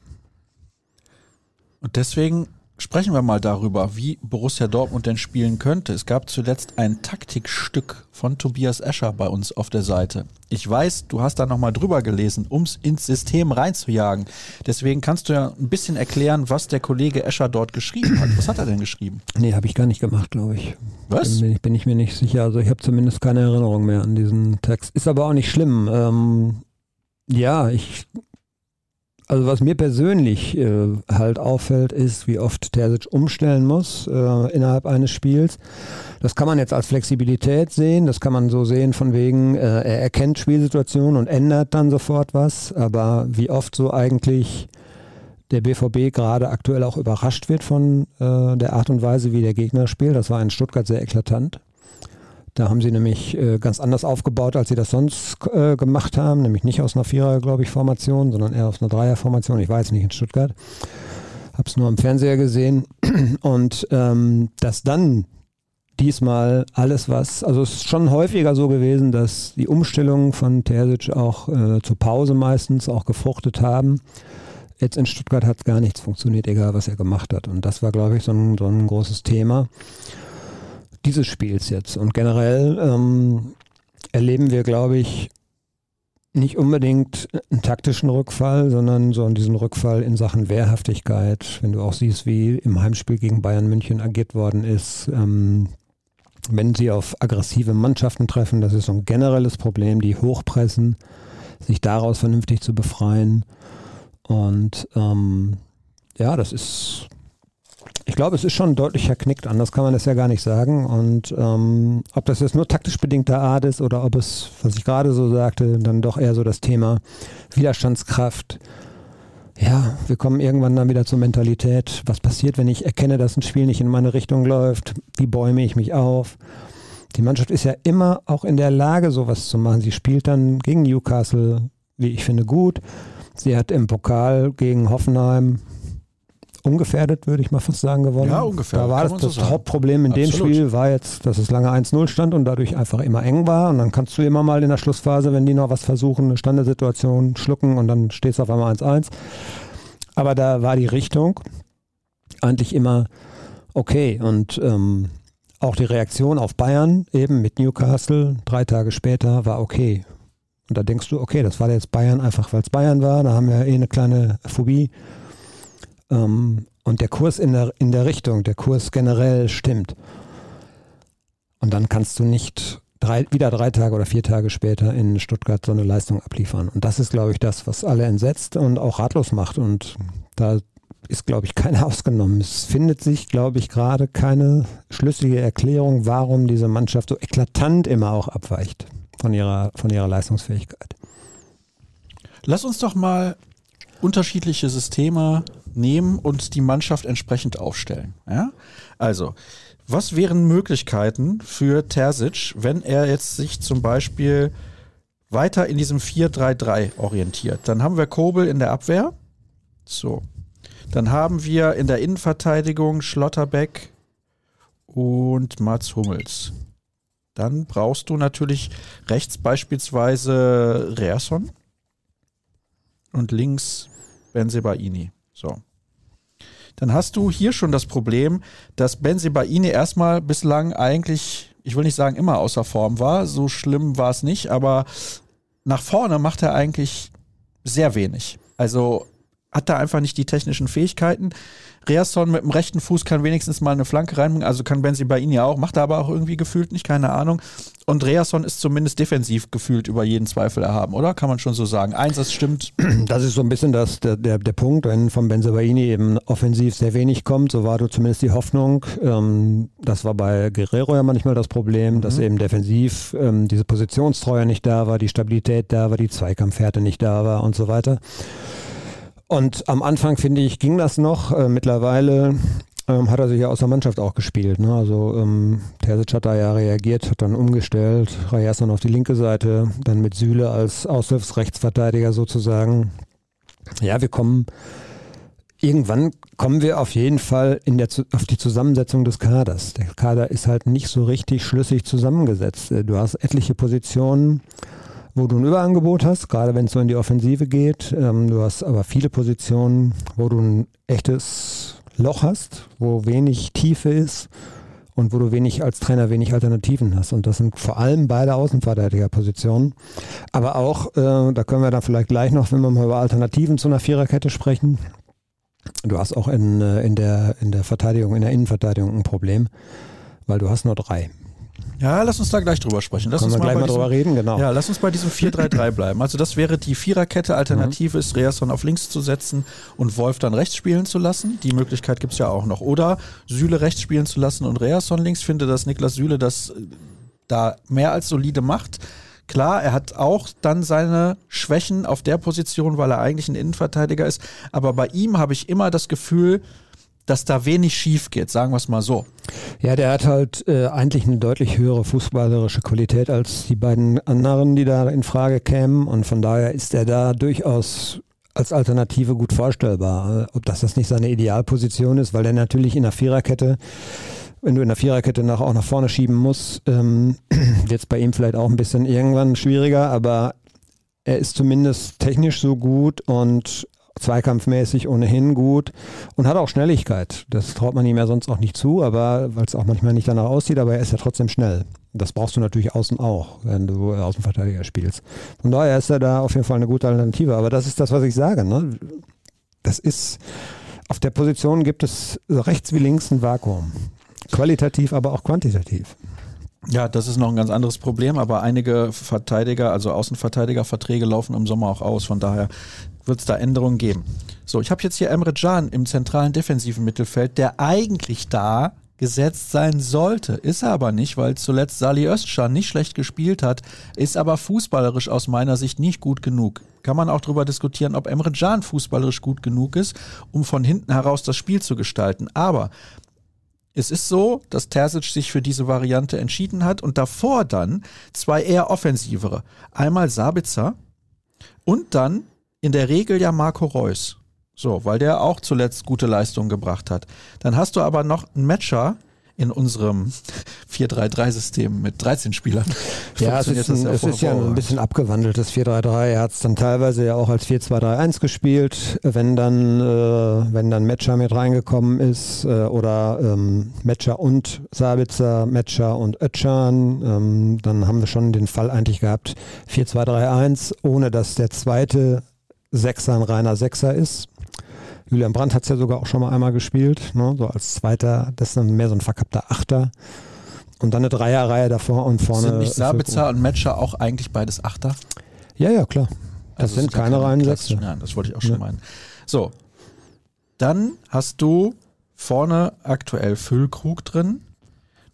Und deswegen sprechen wir mal darüber, wie Borussia Dortmund denn spielen könnte. Es gab zuletzt ein Taktikstück von Tobias Escher bei uns auf der Seite. Ich weiß, du hast da nochmal drüber gelesen, um es ins System reinzujagen. Deswegen kannst du ja ein bisschen erklären, was der Kollege Escher dort geschrieben hat. Was hat er denn geschrieben? Nee, habe ich gar nicht gemacht, glaube ich. Was? Bin, ich- bin ich mir nicht sicher. Also ich habe zumindest keine Erinnerung mehr an diesen Text. Ist aber auch nicht schlimm. Ähm, ja, ich. Also was mir persönlich äh, halt auffällt, ist, wie oft Terzic umstellen muss äh, innerhalb eines Spiels. Das kann man jetzt als Flexibilität sehen, das kann man so sehen von wegen, äh, er erkennt Spielsituationen und ändert dann sofort was, aber wie oft so eigentlich der BVB gerade aktuell auch überrascht wird von äh, der Art und Weise, wie der Gegner spielt. Das war in Stuttgart sehr eklatant. Da haben sie nämlich äh, ganz anders aufgebaut, als sie das sonst äh, gemacht haben, nämlich nicht aus einer Vierer, glaube ich, Formation, sondern eher aus einer Dreier-Formation. Ich war jetzt nicht in Stuttgart, habe es nur am Fernseher gesehen. (clears throat) Und ähm, dass dann diesmal alles, was, also es ist schon häufiger so gewesen, dass die Umstellungen von Terzic auch äh, zur Pause meistens auch gefruchtet haben. Jetzt in Stuttgart hat gar nichts funktioniert, egal was er gemacht hat. Und das war, glaube ich, so ein, so ein großes Thema dieses Spiels jetzt. Und generell ähm, erleben wir, glaube ich, nicht unbedingt einen taktischen Rückfall, sondern so diesen Rückfall in Sachen Wehrhaftigkeit. Wenn du auch siehst, wie im Heimspiel gegen Bayern München agiert worden ist, ähm, wenn sie auf aggressive Mannschaften treffen, das ist so ein generelles Problem, die hochpressen, sich daraus vernünftig zu befreien. Und ähm, ja, das ist, ich glaube, es ist schon deutlich verknickt, anders kann man das ja gar nicht sagen. Und ähm, ob das jetzt nur taktisch bedingter Art ist oder ob es, was ich gerade so sagte, dann doch eher so das Thema Widerstandskraft. Ja, wir kommen irgendwann dann wieder zur Mentalität. Was passiert, wenn ich erkenne, dass ein Spiel nicht in meine Richtung läuft? Wie bäume ich mich auf? Die Mannschaft ist ja immer auch in der Lage, sowas zu machen. Sie spielt dann gegen Newcastle, wie ich finde, gut. Sie hat im Pokal gegen Hoffenheim ungefährdet, würde ich mal fast sagen, gewonnen. Ja, ungefährdet. Da war das, das so Hauptproblem in Absolut. dem Spiel, war jetzt, dass es lange 1-0 stand und dadurch einfach immer eng war. Und dann kannst du immer mal in der Schlussphase, wenn die noch was versuchen, eine Standardsituation schlucken und dann stehst du auf einmal 1-1. Aber da war die Richtung eigentlich immer okay. Und ähm, auch die Reaktion auf Bayern eben mit Newcastle drei Tage später war okay. Und da denkst du, okay, das war jetzt Bayern einfach, weil es Bayern war. Da haben wir eh eine kleine Phobie. Ähm, und der Kurs in der, in der Richtung, der Kurs generell stimmt. Und dann kannst du nicht drei, wieder drei Tage oder vier Tage später in Stuttgart so eine Leistung abliefern. Und das ist, glaube ich, das, was alle entsetzt und auch ratlos macht. Und da ist, glaube ich, keiner (laughs) ausgenommen. Es findet sich, glaube ich, gerade keine schlüssige Erklärung, warum diese Mannschaft so eklatant immer auch abweicht von ihrer, von ihrer Leistungsfähigkeit. Lass uns doch mal unterschiedliche Systeme nehmen und die Mannschaft entsprechend aufstellen. Ja? Also, was wären Möglichkeiten für Terzic, wenn er jetzt sich zum Beispiel weiter in diesem 4-3-3 orientiert? Dann haben wir Kobel in der Abwehr. So. Dann haben wir in der Innenverteidigung Schlotterbeck und Mats Hummels. Dann brauchst du natürlich rechts beispielsweise Reerson und links Benzebaini. So. Dann hast du hier schon das Problem, dass Benzebaini erstmal bislang eigentlich, ich will nicht sagen immer außer Form war, so schlimm war es nicht, aber nach vorne macht er eigentlich sehr wenig. Also hat da einfach nicht die technischen Fähigkeiten. Reasson mit dem rechten Fuß kann wenigstens mal eine Flanke reinbringen, also kann Benzi bei ihm ja auch, macht er aber auch irgendwie gefühlt nicht, keine Ahnung. Und Reasson ist zumindest defensiv gefühlt über jeden Zweifel erhaben, oder? Kann man schon so sagen. Eins, das stimmt. (clears throat) Das ist so ein bisschen das, der, der, der Punkt, wenn von Benzebaini eben offensiv sehr wenig kommt, so war du zumindest die Hoffnung. Ähm, das war bei Guerrero ja manchmal das Problem, mhm. dass eben defensiv ähm, diese Positionstreue nicht da war, die Stabilität da war, die Zweikampfhärte nicht da war und so weiter. Und am Anfang, finde ich, ging das noch. Äh, mittlerweile ähm, hat er sich ja aus der Mannschaft auch gespielt. Ne? Also ähm, Terzic hat da ja reagiert, hat dann umgestellt, dann auf die linke Seite, dann mit Süle als Aushilfsrechtsverteidiger sozusagen. Ja, wir kommen, irgendwann kommen wir auf jeden Fall in der, auf die Zusammensetzung des Kaders. Der Kader ist halt nicht so richtig schlüssig zusammengesetzt. Äh, du hast etliche Positionen, wo du ein Überangebot hast, gerade wenn es so in die Offensive geht. Ähm, du hast aber viele Positionen, wo du ein echtes Loch hast, wo wenig Tiefe ist und wo du wenig als Trainer wenig Alternativen hast. Und das sind vor allem beide Außenverteidigerpositionen. Aber auch, äh, da können wir dann vielleicht gleich noch, wenn wir mal über Alternativen zu einer Viererkette sprechen. Du hast auch in, äh, in, der, in der Verteidigung, in der Innenverteidigung ein Problem, weil du hast nur drei. Ja, lass uns da gleich drüber sprechen. Lass Können uns wir mal, gleich mal diesem, drüber reden, genau. Ja, lass uns bei diesem 4-3-3 bleiben. Also das wäre die Viererkette. Alternative mhm. ist, Reasson auf links zu setzen und Wolf dann rechts spielen zu lassen. Die Möglichkeit gibt es ja auch noch. Oder Süle rechts spielen zu lassen und Reasson links. Ich finde, dass Niklas Süle das äh, da mehr als solide macht. Klar, er hat auch dann seine Schwächen auf der Position, weil er eigentlich ein Innenverteidiger ist. Aber bei ihm habe ich immer das Gefühl, dass da wenig schief geht, sagen wir es mal so. Ja, der hat halt äh, eigentlich eine deutlich höhere fußballerische Qualität als die beiden anderen, die da in Frage kämen. Und von daher ist er da durchaus als Alternative gut vorstellbar. Ob das das nicht seine Idealposition ist, weil er natürlich in der Viererkette, wenn du in der Viererkette nach, auch nach vorne schieben musst, ähm, (clears throat) es bei ihm vielleicht auch ein bisschen irgendwann schwieriger, aber er ist zumindest technisch so gut und zweikampfmäßig ohnehin gut und hat auch Schnelligkeit. Das traut man ihm ja sonst auch nicht zu, aber weil es auch manchmal nicht danach aussieht, aber er ist ja trotzdem schnell. Das brauchst du natürlich außen auch, wenn du Außenverteidiger spielst. Von daher ist er da auf jeden Fall eine gute Alternative. Aber das ist das, was ich sage. Ne? Das ist, auf der Position gibt es rechts wie links ein Vakuum. Qualitativ, aber auch quantitativ. Ja, das ist noch ein ganz anderes Problem, aber einige Verteidiger, also Außenverteidigerverträge laufen im Sommer auch aus. Von daher wird es da Änderungen geben. So, ich habe jetzt hier Emre Can im zentralen defensiven Mittelfeld, der eigentlich da gesetzt sein sollte. Ist er aber nicht, weil zuletzt Sali Özcan nicht schlecht gespielt hat, ist aber fußballerisch aus meiner Sicht nicht gut genug. Kann man auch darüber diskutieren, ob Emre Can fußballerisch gut genug ist, um von hinten heraus das Spiel zu gestalten. Aber es ist so, dass Terzic sich für diese Variante entschieden hat und davor dann zwei eher offensivere. Einmal Sabitzer und dann in der Regel ja Marco Reus. So, weil der auch zuletzt gute Leistungen gebracht hat. Dann hast du aber noch einen Matcher, in unserem (laughs) 4-3-3-System mit 13 Spielern. Ja, es ist, ein, ja, es ist ja ein bisschen abgewandeltes 4-3-3. Er hat es dann teilweise ja auch als 4-2-3-1 gespielt, wenn dann, äh, wenn dann Metscher mit reingekommen ist äh, oder ähm, Metscher und Sabitzer, Metscher und Ötchan. Ähm, dann haben wir schon den Fall eigentlich gehabt 4-2-3-1, ohne dass der zweite Sechser ein reiner Sechser ist. Julian Brandt hat es ja sogar auch schon mal einmal gespielt, ne? so als zweiter, das ist dann mehr so ein verkappter Achter. Und dann eine Dreierreihe davor und vorne. Sind nicht Sabitzer und Matcher auch eigentlich beides Achter? Ja, ja, klar. Das also sind keine reinen Sechse. Ja, das wollte ich auch schon ja. meinen. So, dann hast du vorne aktuell Füllkrug drin.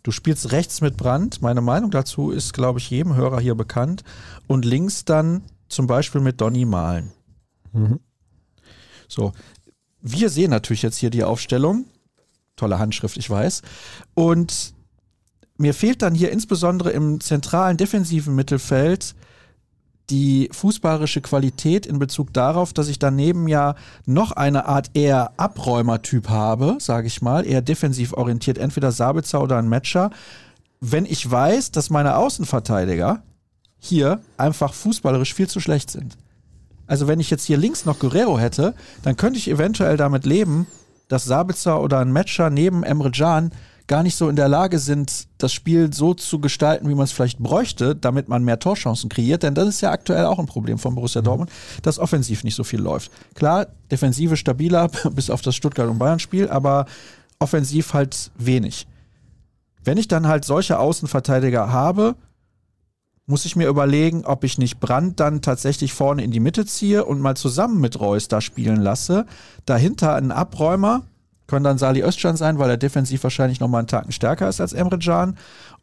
Du spielst rechts mit Brandt. Meine Meinung dazu ist, glaube ich, jedem Hörer hier bekannt. Und links dann zum Beispiel mit Donny Malen. Mhm. So, wir sehen natürlich jetzt hier die Aufstellung. Tolle Handschrift, ich weiß. Und mir fehlt dann hier insbesondere im zentralen defensiven Mittelfeld die fußballerische Qualität in Bezug darauf, dass ich daneben ja noch eine Art eher Abräumertyp habe, sage ich mal, eher defensiv orientiert, entweder Sabitzer oder ein Matcher. Wenn ich weiß, dass meine Außenverteidiger hier einfach fußballerisch viel zu schlecht sind. Also wenn ich jetzt hier links noch Guerrero hätte, dann könnte ich eventuell damit leben, dass Sabitzer oder ein Matcher neben Emre Can gar nicht so in der Lage sind, das Spiel so zu gestalten, wie man es vielleicht bräuchte, damit man mehr Torchancen kreiert. Denn das ist ja aktuell auch ein Problem von Borussia mhm. Dortmund, dass offensiv nicht so viel läuft. Klar, Defensive stabiler, (laughs) bis auf das Stuttgart- und Bayern-Spiel, aber offensiv halt wenig. Wenn ich dann halt solche Außenverteidiger habe, muss ich mir überlegen, ob ich nicht Brand dann tatsächlich vorne in die Mitte ziehe und mal zusammen mit Reus da spielen lasse. Dahinter ein Abräumer, können dann Sali Özcan sein, weil er defensiv wahrscheinlich nochmal einen Tacken stärker ist als Emre Can.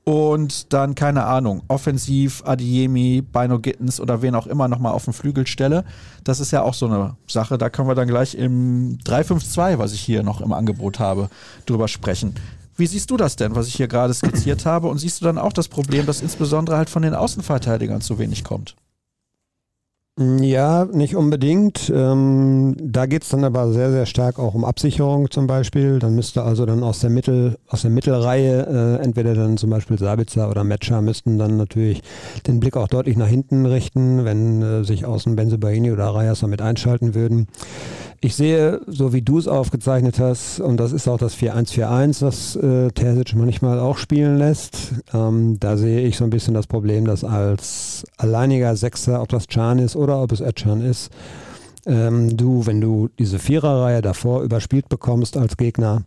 Und dann, keine Ahnung, offensiv Adiemi, Bino Gittens oder wen auch immer nochmal auf den Flügel stelle. Das ist ja auch so eine Sache. Da können wir dann gleich im 352, was ich hier noch im Angebot habe, drüber sprechen. Wie siehst du das denn, was ich hier gerade skizziert (clears throat) habe? Und siehst du dann auch das Problem, dass insbesondere halt von den Außenverteidigern zu wenig kommt? Ja, nicht unbedingt. Ähm, da geht es dann aber sehr, sehr stark auch um Absicherung zum Beispiel. Dann müsste also dann aus der Mittel, aus der Mittelreihe äh, entweder dann zum Beispiel Sabitzer oder Metscher müssten dann natürlich den Blick auch deutlich nach hinten richten, wenn äh, sich außen Benzebaini oder Reyes mit einschalten würden. Ich sehe, so wie du es aufgezeichnet hast, und das ist auch das 4-1-4-1, was äh, Terzic manchmal auch spielen lässt, ähm, da sehe ich so ein bisschen das Problem, dass als alleiniger Sechser, ob das Can ist oder ob es Edchan ist, ähm, du, wenn du diese Viererreihe davor überspielt bekommst als Gegner,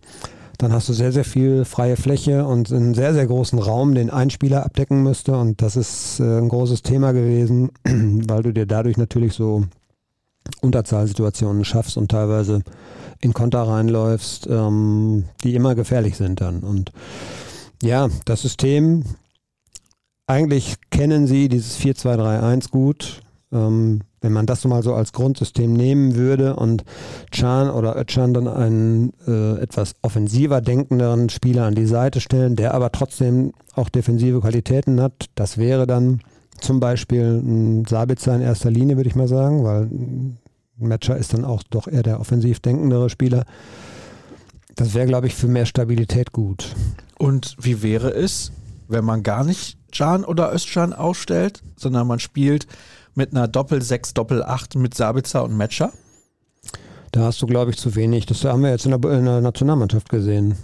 dann hast du sehr, sehr viel freie Fläche und einen sehr, sehr großen Raum, den ein Spieler abdecken müsste. Und das ist äh, ein großes Thema gewesen, (clears throat) weil du dir dadurch natürlich so Unterzahlsituationen schaffst und teilweise in Konter reinläufst, ähm, die immer gefährlich sind dann. Und ja, das System, eigentlich kennen sie dieses 4-2-3-1 gut. Ähm, wenn man das mal so als Grundsystem nehmen würde und Chan oder Özcan dann einen äh, etwas offensiver denkenderen Spieler an die Seite stellen, der aber trotzdem auch defensive Qualitäten hat, das wäre dann zum Beispiel ein Sabitzer in erster Linie, würde ich mal sagen, weil Matcher ist dann auch doch eher der offensiv denkendere Spieler. Das wäre, glaube ich, für mehr Stabilität gut. Und wie wäre es, wenn man gar nicht Can oder Özcan ausstellt, sondern man spielt mit einer Doppel-6, Doppel-8 mit Sabitzer und Matcher? Da hast du, glaube ich, zu wenig. Das haben wir jetzt in der, in der Nationalmannschaft gesehen.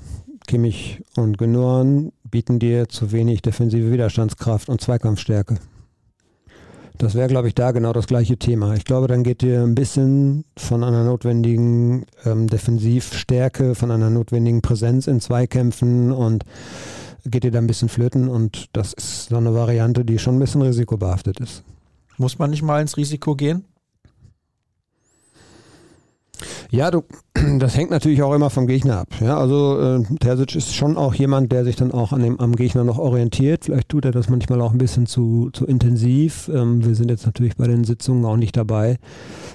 Kimmich und Genoan bieten dir zu wenig defensive Widerstandskraft und Zweikampfstärke. Das wäre, glaube ich, da genau das gleiche Thema. Ich glaube, dann geht dir ein bisschen von einer notwendigen ähm, Defensivstärke, von einer notwendigen Präsenz in Zweikämpfen und geht dir da ein bisschen flöten und das ist so eine Variante, die schon ein bisschen risikobehaftet ist. Muss man nicht mal ins Risiko gehen? Ja, du, (clears throat) das hängt natürlich auch immer vom Gegner ab. Ja, also äh, Terzic ist schon auch jemand, der sich dann auch an dem, am Gegner noch orientiert. Vielleicht tut er das manchmal auch ein bisschen zu, zu intensiv. Ähm, wir sind jetzt natürlich bei den Sitzungen auch nicht dabei.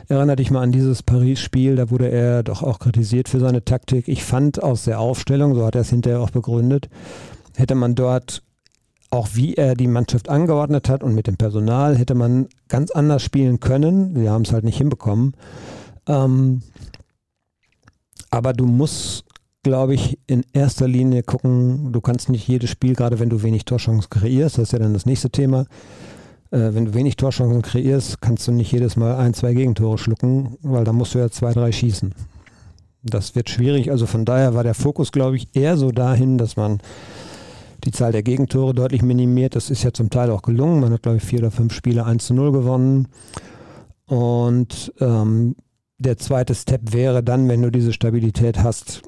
Erinnere dich mal an dieses Paris-Spiel, da wurde er doch auch kritisiert für seine Taktik. Ich fand aus der Aufstellung, so hat er es hinterher auch begründet, hätte man dort auch wie er die Mannschaft angeordnet hat und mit dem Personal hätte man ganz anders spielen können. Wir haben es halt nicht hinbekommen. Ähm, aber du musst, glaube ich, in erster Linie gucken, du kannst nicht jedes Spiel, gerade wenn du wenig Torchancen kreierst, das ist ja dann das nächste Thema, äh, wenn du wenig Torchancen kreierst, kannst du nicht jedes Mal ein, zwei Gegentore schlucken, weil da musst du ja zwei, drei schießen. Das wird schwierig. Also von daher war der Fokus, glaube ich, eher so dahin, dass man die Zahl der Gegentore deutlich minimiert. Das ist ja zum Teil auch gelungen. Man hat, glaube ich, vier oder fünf Spiele 1 zu 0 gewonnen. Und ähm, der zweite Step wäre dann, wenn du diese Stabilität hast,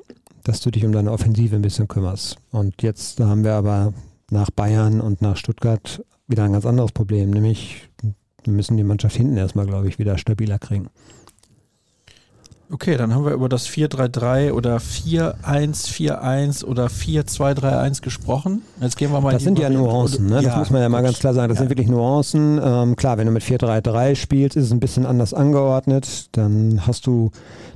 dass du dich um deine Offensive ein bisschen kümmerst. Und jetzt haben wir aber nach Bayern und nach Stuttgart wieder ein ganz anderes Problem, nämlich wir müssen die Mannschaft hinten erstmal, glaube ich, wieder stabiler kriegen. Okay, dann haben wir über das 4-3-3 oder 4-1-4-1 oder 4-2-3-1 gesprochen. Jetzt gehen wir mal Das sind ja Nuancen, ne? das ja, muss man ja mal ganz klar sagen. Das ja. sind wirklich Nuancen. Ähm, klar, wenn du mit 4-3-3 spielst, ist es ein bisschen anders angeordnet. Dann hast du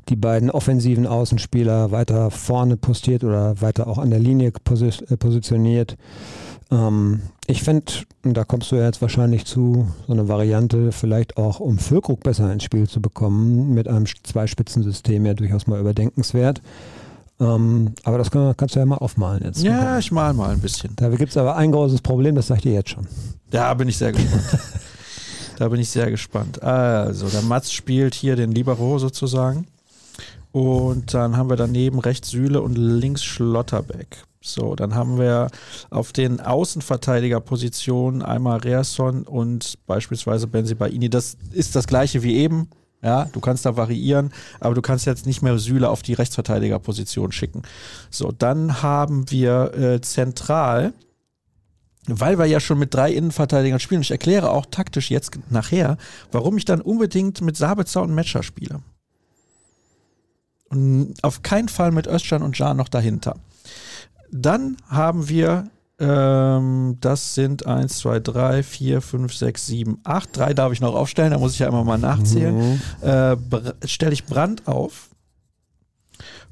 die beiden offensiven Außenspieler weiter vorne postiert oder weiter auch an der Linie äh, positioniert. Ähm, ich fände, da kommst du ja jetzt wahrscheinlich zu, so eine Variante vielleicht auch, um Füllkrug besser ins Spiel zu bekommen, mit einem Zweispitzensystem ja durchaus mal überdenkenswert. Ähm, aber das kann, kannst du ja mal aufmalen jetzt. Ja, ich mal mal ein bisschen. Da gibt es aber ein großes Problem, das sag ich dir jetzt schon. Da bin ich sehr (laughs) gespannt. da bin ich sehr gespannt. Also, der Mats spielt hier den Libero sozusagen. Und dann haben wir daneben rechts Sühle und links Schlotterbeck. So, dann haben wir auf den Außenverteidigerpositionen einmal Reasson und beispielsweise Benzibaini. Das ist das gleiche wie eben. Ja, du kannst da variieren, aber du kannst jetzt nicht mehr Süle auf die Rechtsverteidigerposition schicken. So, dann haben wir äh, zentral, weil wir ja schon mit drei Innenverteidigern spielen. Ich erkläre auch taktisch jetzt nachher, warum ich dann unbedingt mit Sabitzer und Metscher spiele. Und auf keinen Fall mit Özcan und Jan noch dahinter. Dann haben wir, ähm, das sind 1, 2, 3, 4, 5, 6, 7, 8. Drei darf ich noch aufstellen, da muss ich ja immer mal nachzählen. Mhm. Äh, stelle ich Brand auf.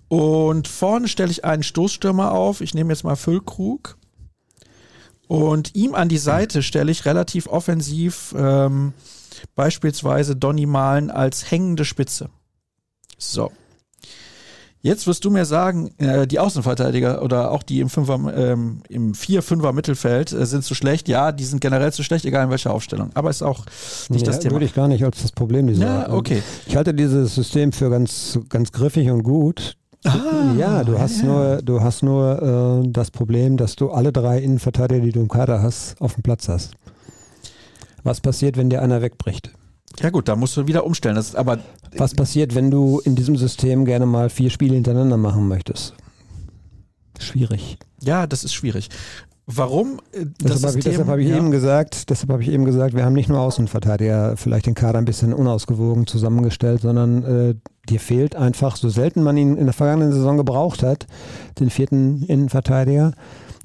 Und vorne stelle ich einen Stoßstürmer auf. Ich nehme jetzt mal Füllkrug. Und ihm an die Seite stelle ich relativ offensiv ähm, beispielsweise Donny Malen als hängende Spitze. So. Jetzt wirst du mir sagen, äh, die Außenverteidiger oder auch die im Fünfer, ähm, im 4-5er Mittelfeld äh, sind zu schlecht. Ja, die sind generell zu schlecht, egal in welcher Aufstellung. Aber ist auch nicht nee, das Thema. Würde ich gar nicht als das Problem dieser. Ja, okay. Ich halte dieses System für ganz, ganz griffig und gut. Ah, ja, du hast ja. nur, du hast nur äh, das Problem, dass du alle drei Innenverteidiger, die du im Kader hast, auf dem Platz hast. Was passiert, wenn dir einer wegbricht? Ja gut, da musst du wieder umstellen. Das ist aber Was passiert, wenn du in diesem System gerne mal vier Spiele hintereinander machen möchtest? Schwierig. Ja, das ist schwierig. Warum? Äh, das deshalb habe ich, deshalb hab ich ja. eben gesagt, deshalb habe ich eben gesagt, wir haben nicht nur Außenverteidiger vielleicht den Kader ein bisschen unausgewogen zusammengestellt, sondern äh, dir fehlt einfach, so selten man ihn in der vergangenen Saison gebraucht hat, den vierten Innenverteidiger,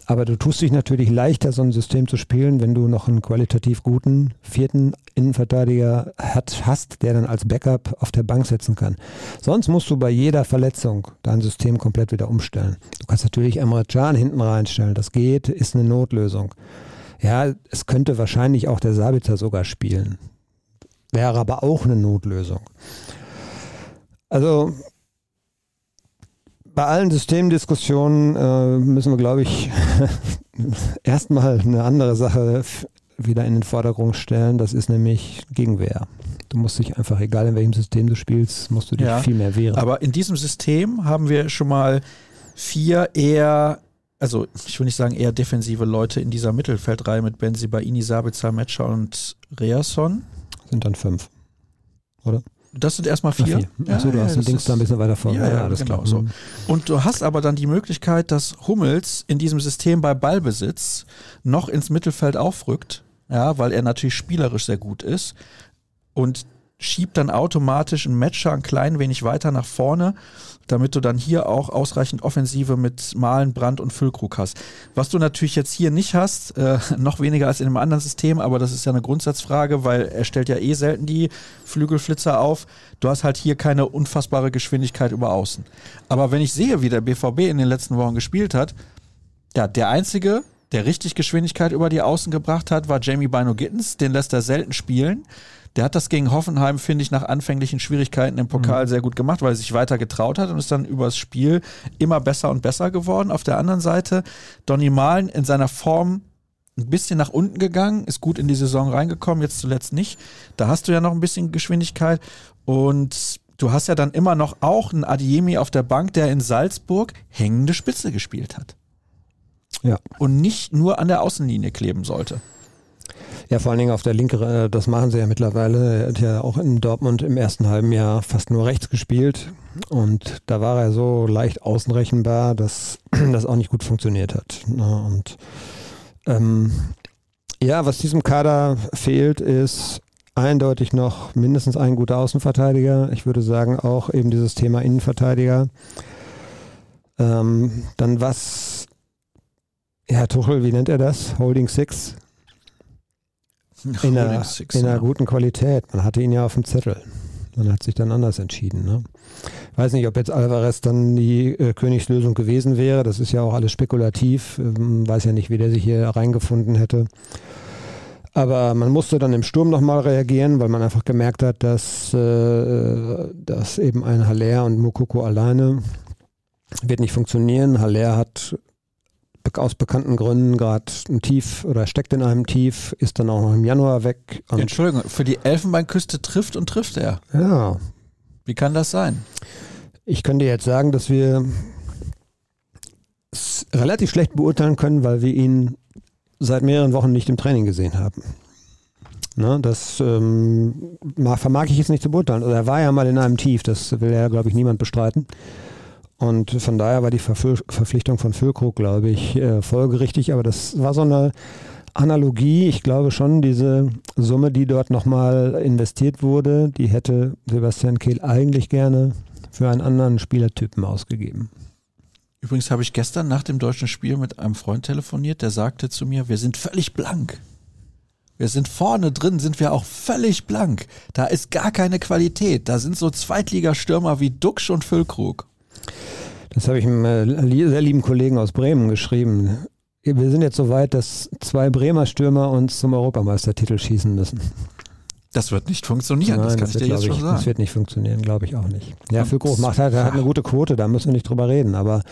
aber du tust dich natürlich leichter, so ein System zu spielen, wenn du noch einen qualitativ guten vierten Innenverteidiger hat, hast, der dann als Backup auf der Bank sitzen kann. Sonst musst du bei jeder Verletzung dein System komplett wieder umstellen. Du kannst natürlich Emre Can hinten reinstellen. Das geht, ist eine Notlösung. Ja, es könnte wahrscheinlich auch der Sabitzer sogar spielen. Wäre aber auch eine Notlösung. Also bei allen Systemdiskussionen äh, müssen wir, glaube ich, (laughs) erstmal eine andere Sache wieder in den Vordergrund stellen. Das ist nämlich Gegenwehr. Du musst dich einfach, egal in welchem System du spielst, musst du dich ja, viel mehr wehren. Aber in diesem System haben wir schon mal vier eher, also ich will nicht sagen eher defensive Leute in dieser Mittelfeldreihe mit Benzi, Baini, Sabitzer, Metscher und Reasson. Sind dann fünf, oder? Das sind erstmal vier. vier. Achso, du ja, hast den Dings da ein bisschen weiter vor. Ja, ja, alles genau. So. Mhm. Und du hast aber dann die Möglichkeit, dass Hummels in diesem System bei Ballbesitz noch ins Mittelfeld aufrückt, ja, weil er natürlich spielerisch sehr gut ist. Und schiebt dann automatisch ein Matcher ein klein wenig weiter nach vorne, damit du dann hier auch ausreichend Offensive mit Malen, Brand und Füllkrug hast. Was du natürlich jetzt hier nicht hast, äh, (laughs) noch weniger als in einem anderen System, aber das ist ja eine Grundsatzfrage, weil er stellt ja eh selten die Flügelflitzer auf. Du hast halt hier keine unfassbare Geschwindigkeit über außen. Aber wenn ich sehe, wie der BVB in den letzten Wochen gespielt hat, ja, der einzige, der richtig Geschwindigkeit über die Außen gebracht hat, war Jamie Bino Gittens. Den lässt er selten spielen. Der hat das gegen Hoffenheim, finde ich, nach anfänglichen Schwierigkeiten im Pokal mhm. sehr gut gemacht, weil er sich weiter getraut hat und ist dann übers Spiel immer besser und besser geworden. Auf der anderen Seite, Donny Malen in seiner Form ein bisschen nach unten gegangen, ist gut in die Saison reingekommen, jetzt zuletzt nicht. Da hast du ja noch ein bisschen Geschwindigkeit und du hast ja dann immer noch auch einen Adiemi auf der Bank, der in Salzburg hängende Spitze gespielt hat. Ja. Und nicht nur an der Außenlinie kleben sollte. Ja, vor allen Dingen auf der linken, äh, das machen sie ja mittlerweile. Er hat ja auch in Dortmund im ersten halben Jahr fast nur rechts gespielt. Und da war er so leicht außenrechenbar, dass (clears throat) das auch nicht gut funktioniert hat. Und ähm, ja, was diesem Kader fehlt, ist eindeutig noch mindestens ein guter Außenverteidiger. Ich würde sagen auch eben dieses Thema Innenverteidiger. Ähm, dann was, ja, Tuchel, wie nennt er das? Holding Six in, einer, Six, in einer ja. guten Qualität. Man hatte ihn ja auf dem Zettel. Man hat sich dann anders entschieden. Ne? Ich weiß nicht, ob jetzt Alvarez dann die äh, Königslösung gewesen wäre. Das ist ja auch alles spekulativ. Ähm, weiß ja nicht, wie der sich hier reingefunden hätte. Aber man musste dann im Sturm nochmal reagieren, weil man einfach gemerkt hat, dass, äh, dass eben ein Haller und Mukoko alleine wird nicht funktionieren. Haller hat aus bekannten Gründen gerade ein Tief oder steckt in einem Tief, ist dann auch noch im Januar weg. Entschuldigung, für die Elfenbeinküste trifft und trifft er. Ja. Wie kann das sein? Ich könnte jetzt sagen, dass wir es relativ schlecht beurteilen können, weil wir ihn seit mehreren Wochen nicht im Training gesehen haben. Ne, das ähm, vermag ich jetzt nicht zu beurteilen. Also er war ja mal in einem Tief, das will ja, glaube ich, niemand bestreiten. Und von daher war die Verpflichtung von Füllkrug, glaube ich, äh, folgerichtig. Aber das war so eine Analogie. Ich glaube schon, diese Summe, die dort nochmal investiert wurde, die hätte Sebastian Kehl eigentlich gerne für einen anderen Spielertypen ausgegeben. Übrigens habe ich gestern nach dem deutschen Spiel mit einem Freund telefoniert, der sagte zu mir, wir sind völlig blank. Wir sind vorne drin, sind wir auch völlig blank. Da ist gar keine Qualität. Da sind so Zweitligastürmer wie Duxch und Füllkrug. Das habe ich einem äh, sehr lieben Kollegen aus Bremen geschrieben. Wir sind jetzt so weit, dass zwei Bremer Stürmer uns zum Europameistertitel schießen müssen. Das wird nicht funktionieren, Nein, das kann das ich dir jetzt schon sagen. Das wird nicht funktionieren, glaube ich auch nicht. Ja, für Groß macht halt, hat eine gute Quote, da müssen wir nicht drüber reden, aber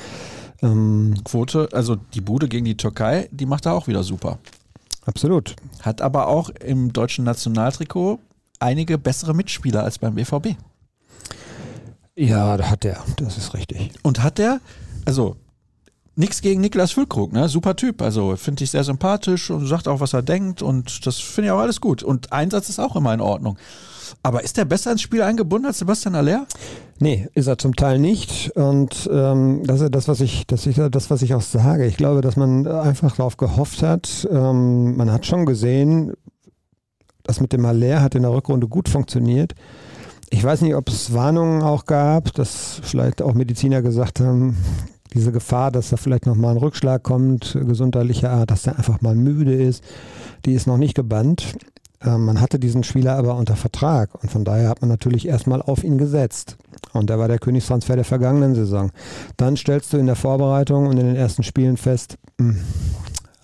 ähm, Quote, also die Bude gegen die Türkei, die macht er auch wieder super. Absolut. Hat aber auch im deutschen Nationaltrikot einige bessere Mitspieler als beim BVB. Ja, hat er, das ist richtig. Und hat er, also nichts gegen Niklas Füllkrug, ne? Super Typ. Also finde ich sehr sympathisch und sagt auch, was er denkt und das finde ich auch alles gut. Und Einsatz ist auch immer in Ordnung. Aber ist der besser ins Spiel eingebunden als Sebastian Aller? Nee, ist er zum Teil nicht. Und ähm, das ist das, was ich, das ist das, was ich auch sage. Ich glaube, dass man einfach darauf gehofft hat. Ähm, man hat schon gesehen, das mit dem Aller hat in der Rückrunde gut funktioniert. Ich weiß nicht, ob es Warnungen auch gab, dass vielleicht auch Mediziner gesagt haben, diese Gefahr, dass da vielleicht nochmal ein Rückschlag kommt, gesundheitlicher Art, dass der einfach mal müde ist, die ist noch nicht gebannt. Ähm, man hatte diesen Spieler aber unter Vertrag und von daher hat man natürlich erstmal auf ihn gesetzt. Und der war der Königstransfer der vergangenen Saison. Dann stellst du in der Vorbereitung und in den ersten Spielen fest, mh, hm,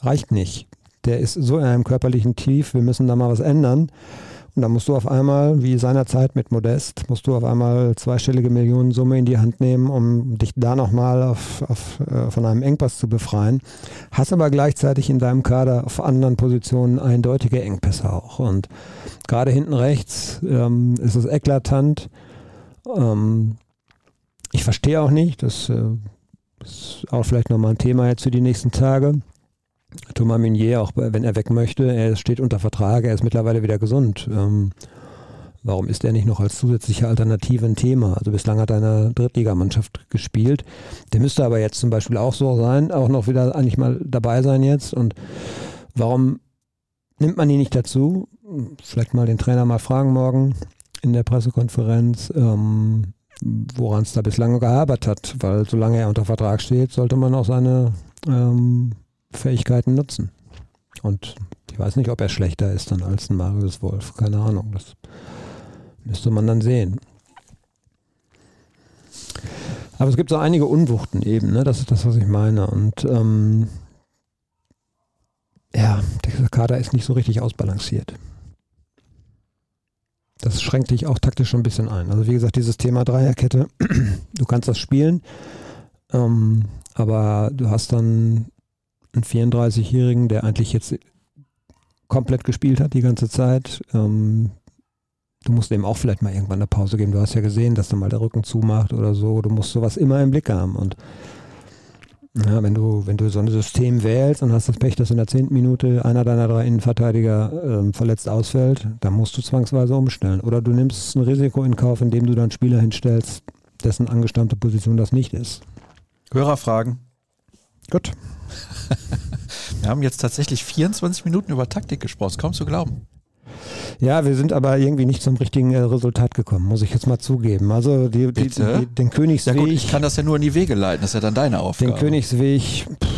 reicht nicht. Der ist so in einem körperlichen Tief, wir müssen da mal was ändern. Und dann musst du auf einmal, wie seinerzeit mit Modest, musst du auf einmal zweistellige Millionensumme in die Hand nehmen, um dich da nochmal auf, auf, äh, von einem Engpass zu befreien. Hast aber gleichzeitig in deinem Kader auf anderen Positionen eindeutige Engpässe auch. Und gerade hinten rechts ähm, ist es eklatant. Ähm, ich verstehe auch nicht, das äh, ist auch vielleicht nochmal ein Thema jetzt für die nächsten Tage Thomas Meunier, auch wenn er weg möchte, er steht unter Vertrag, er ist mittlerweile wieder gesund. Ähm, warum ist er nicht noch als zusätzliche Alternative ein Thema? Also bislang hat er in einer Drittligamannschaft gespielt. Der müsste aber jetzt zum Beispiel auch so sein, auch noch wieder eigentlich mal dabei sein jetzt. Und warum nimmt man ihn nicht dazu? Vielleicht mal den Trainer mal fragen morgen. in der Pressekonferenz, ähm, woran es da bislang gehabert hat, weil solange er unter Vertrag steht, sollte man auch seine ähm, Fähigkeiten nutzen. Und ich weiß nicht, ob er schlechter ist dann als ein Marius Wolf. Keine Ahnung. Das müsste man dann sehen. Aber es gibt so einige Unwuchten eben, ne? das ist das, was ich meine. Und ähm, ja, der Kader ist nicht so richtig ausbalanciert. Das schränkt dich auch taktisch schon ein bisschen ein. Also wie gesagt, dieses Thema Dreierkette, (clears throat) du kannst das spielen, ähm, aber du hast dann einen 34-Jährigen, der eigentlich jetzt komplett gespielt hat die ganze Zeit. Ähm, du musst dem auch vielleicht mal irgendwann eine Pause geben. Du hast ja gesehen, dass er mal der Rücken zumacht oder so. Du musst sowas immer im Blick haben. Und ja, wenn du, wenn du so ein System wählst und hast das Pech, dass in der zehnten Minute einer deiner drei Innenverteidiger äh, verletzt ausfällt, dann musst du zwangsweise umstellen. Oder du nimmst ein Risiko in Kauf, indem du dann Spieler hinstellst, dessen angestammte Position das nicht ist. Hörerfragen. Gut. Wir haben jetzt tatsächlich 24 Minuten über Taktik gesprochen. Kaum zu glauben. Ja, wir sind aber irgendwie nicht zum richtigen äh, Resultat gekommen, muss ich jetzt mal zugeben. Also die, die, die, den Königsweg. Ja gut, ich kann das ja nur in die Wege leiten, das ist ja dann deine Aufgabe. Den Königsweg, pff,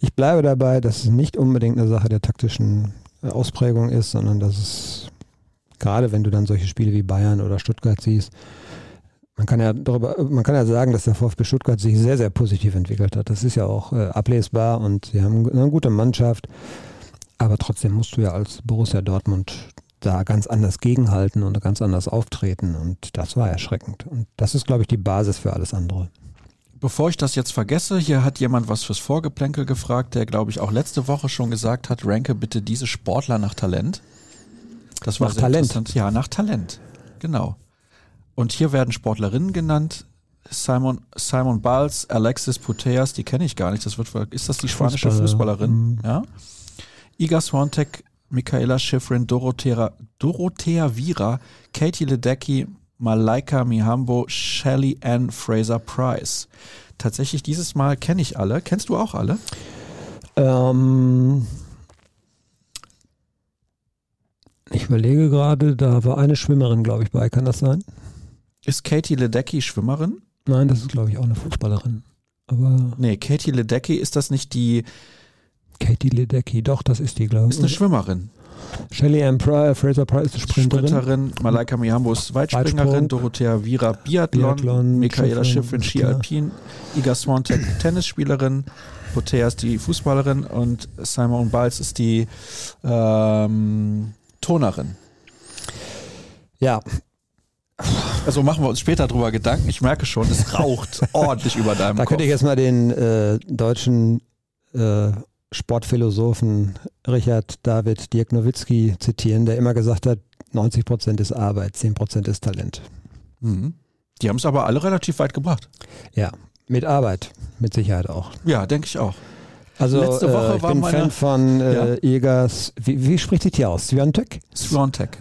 ich bleibe dabei, dass es nicht unbedingt eine Sache der taktischen äh, Ausprägung ist, sondern dass es, gerade wenn du dann solche Spiele wie Bayern oder Stuttgart siehst, man kann ja darüber, man kann ja sagen, dass der VfB Stuttgart sich sehr, sehr positiv entwickelt hat. Das ist ja auch äh, ablesbar und sie haben eine gute Mannschaft. Aber trotzdem musst du ja als Borussia Dortmund da ganz anders gegenhalten und ganz anders auftreten. Und das war erschreckend. Und das ist, glaube ich, die Basis für alles andere. Bevor ich das jetzt vergesse, hier hat jemand was fürs Vorgeplänkel gefragt, der, glaube ich, auch letzte Woche schon gesagt hat, ranke bitte diese Sportler nach Talent. Das war nach Talent. Ja, nach Talent. Genau. Und hier werden Sportlerinnen genannt. Simon, Simon Biles, Alexis Puteas, die kenne ich gar nicht. Das wird, ist das die spanische Fußballer. Fußballerin? Mhm. Ja. Iga Swantek, Michaela Schifrin, Dorothea, Dorothea Vira, Katie Ledecky, Malaika Mihambo, Shelly Ann Fraser Price. Tatsächlich dieses Mal kenne ich alle. Kennst du auch alle? Ähm, ich überlege gerade, da war eine Schwimmerin, glaube ich, bei. Kann das sein? Ist Katie Ledecky Schwimmerin? Nein, das ist, glaube ich, auch eine Fußballerin. Aber nee, Katie Ledecky, ist das nicht die Katie Ledecky, doch, das ist die, glaube ich. Ist eine Schwimmerin. Shelly Ann Pryor, Fraser Price ist Sprinterin. Sprinterin, Malaika Mihambo ist Weitspringerin, Weitsprung. Dorothea Vira Biathlon, Biathlon Michaela Schiffrin Ski Alpin, Iga Swantek Tennisspielerin, Potea ist die Fußballerin und Simon Biles ist die ähm, Turnerin. Ja, also machen wir uns später drüber Gedanken. Ich merke schon, es raucht (laughs) ordentlich über deinem Da Kopf. könnte ich jetzt mal den äh, deutschen äh, Sportphilosophen Richard David Dirk Nowitzki zitieren, der immer gesagt hat, 90 Prozent ist Arbeit, 10 Prozent ist Talent. Mhm. Die haben es aber alle relativ weit gebracht. Ja, mit Arbeit, mit Sicherheit auch. Ja, denke ich auch. Also Letzte Woche äh, ich war bin meine, Fan von äh, ja. Egers, wie, wie, spricht die hier aus? Swiatek? Swiatek.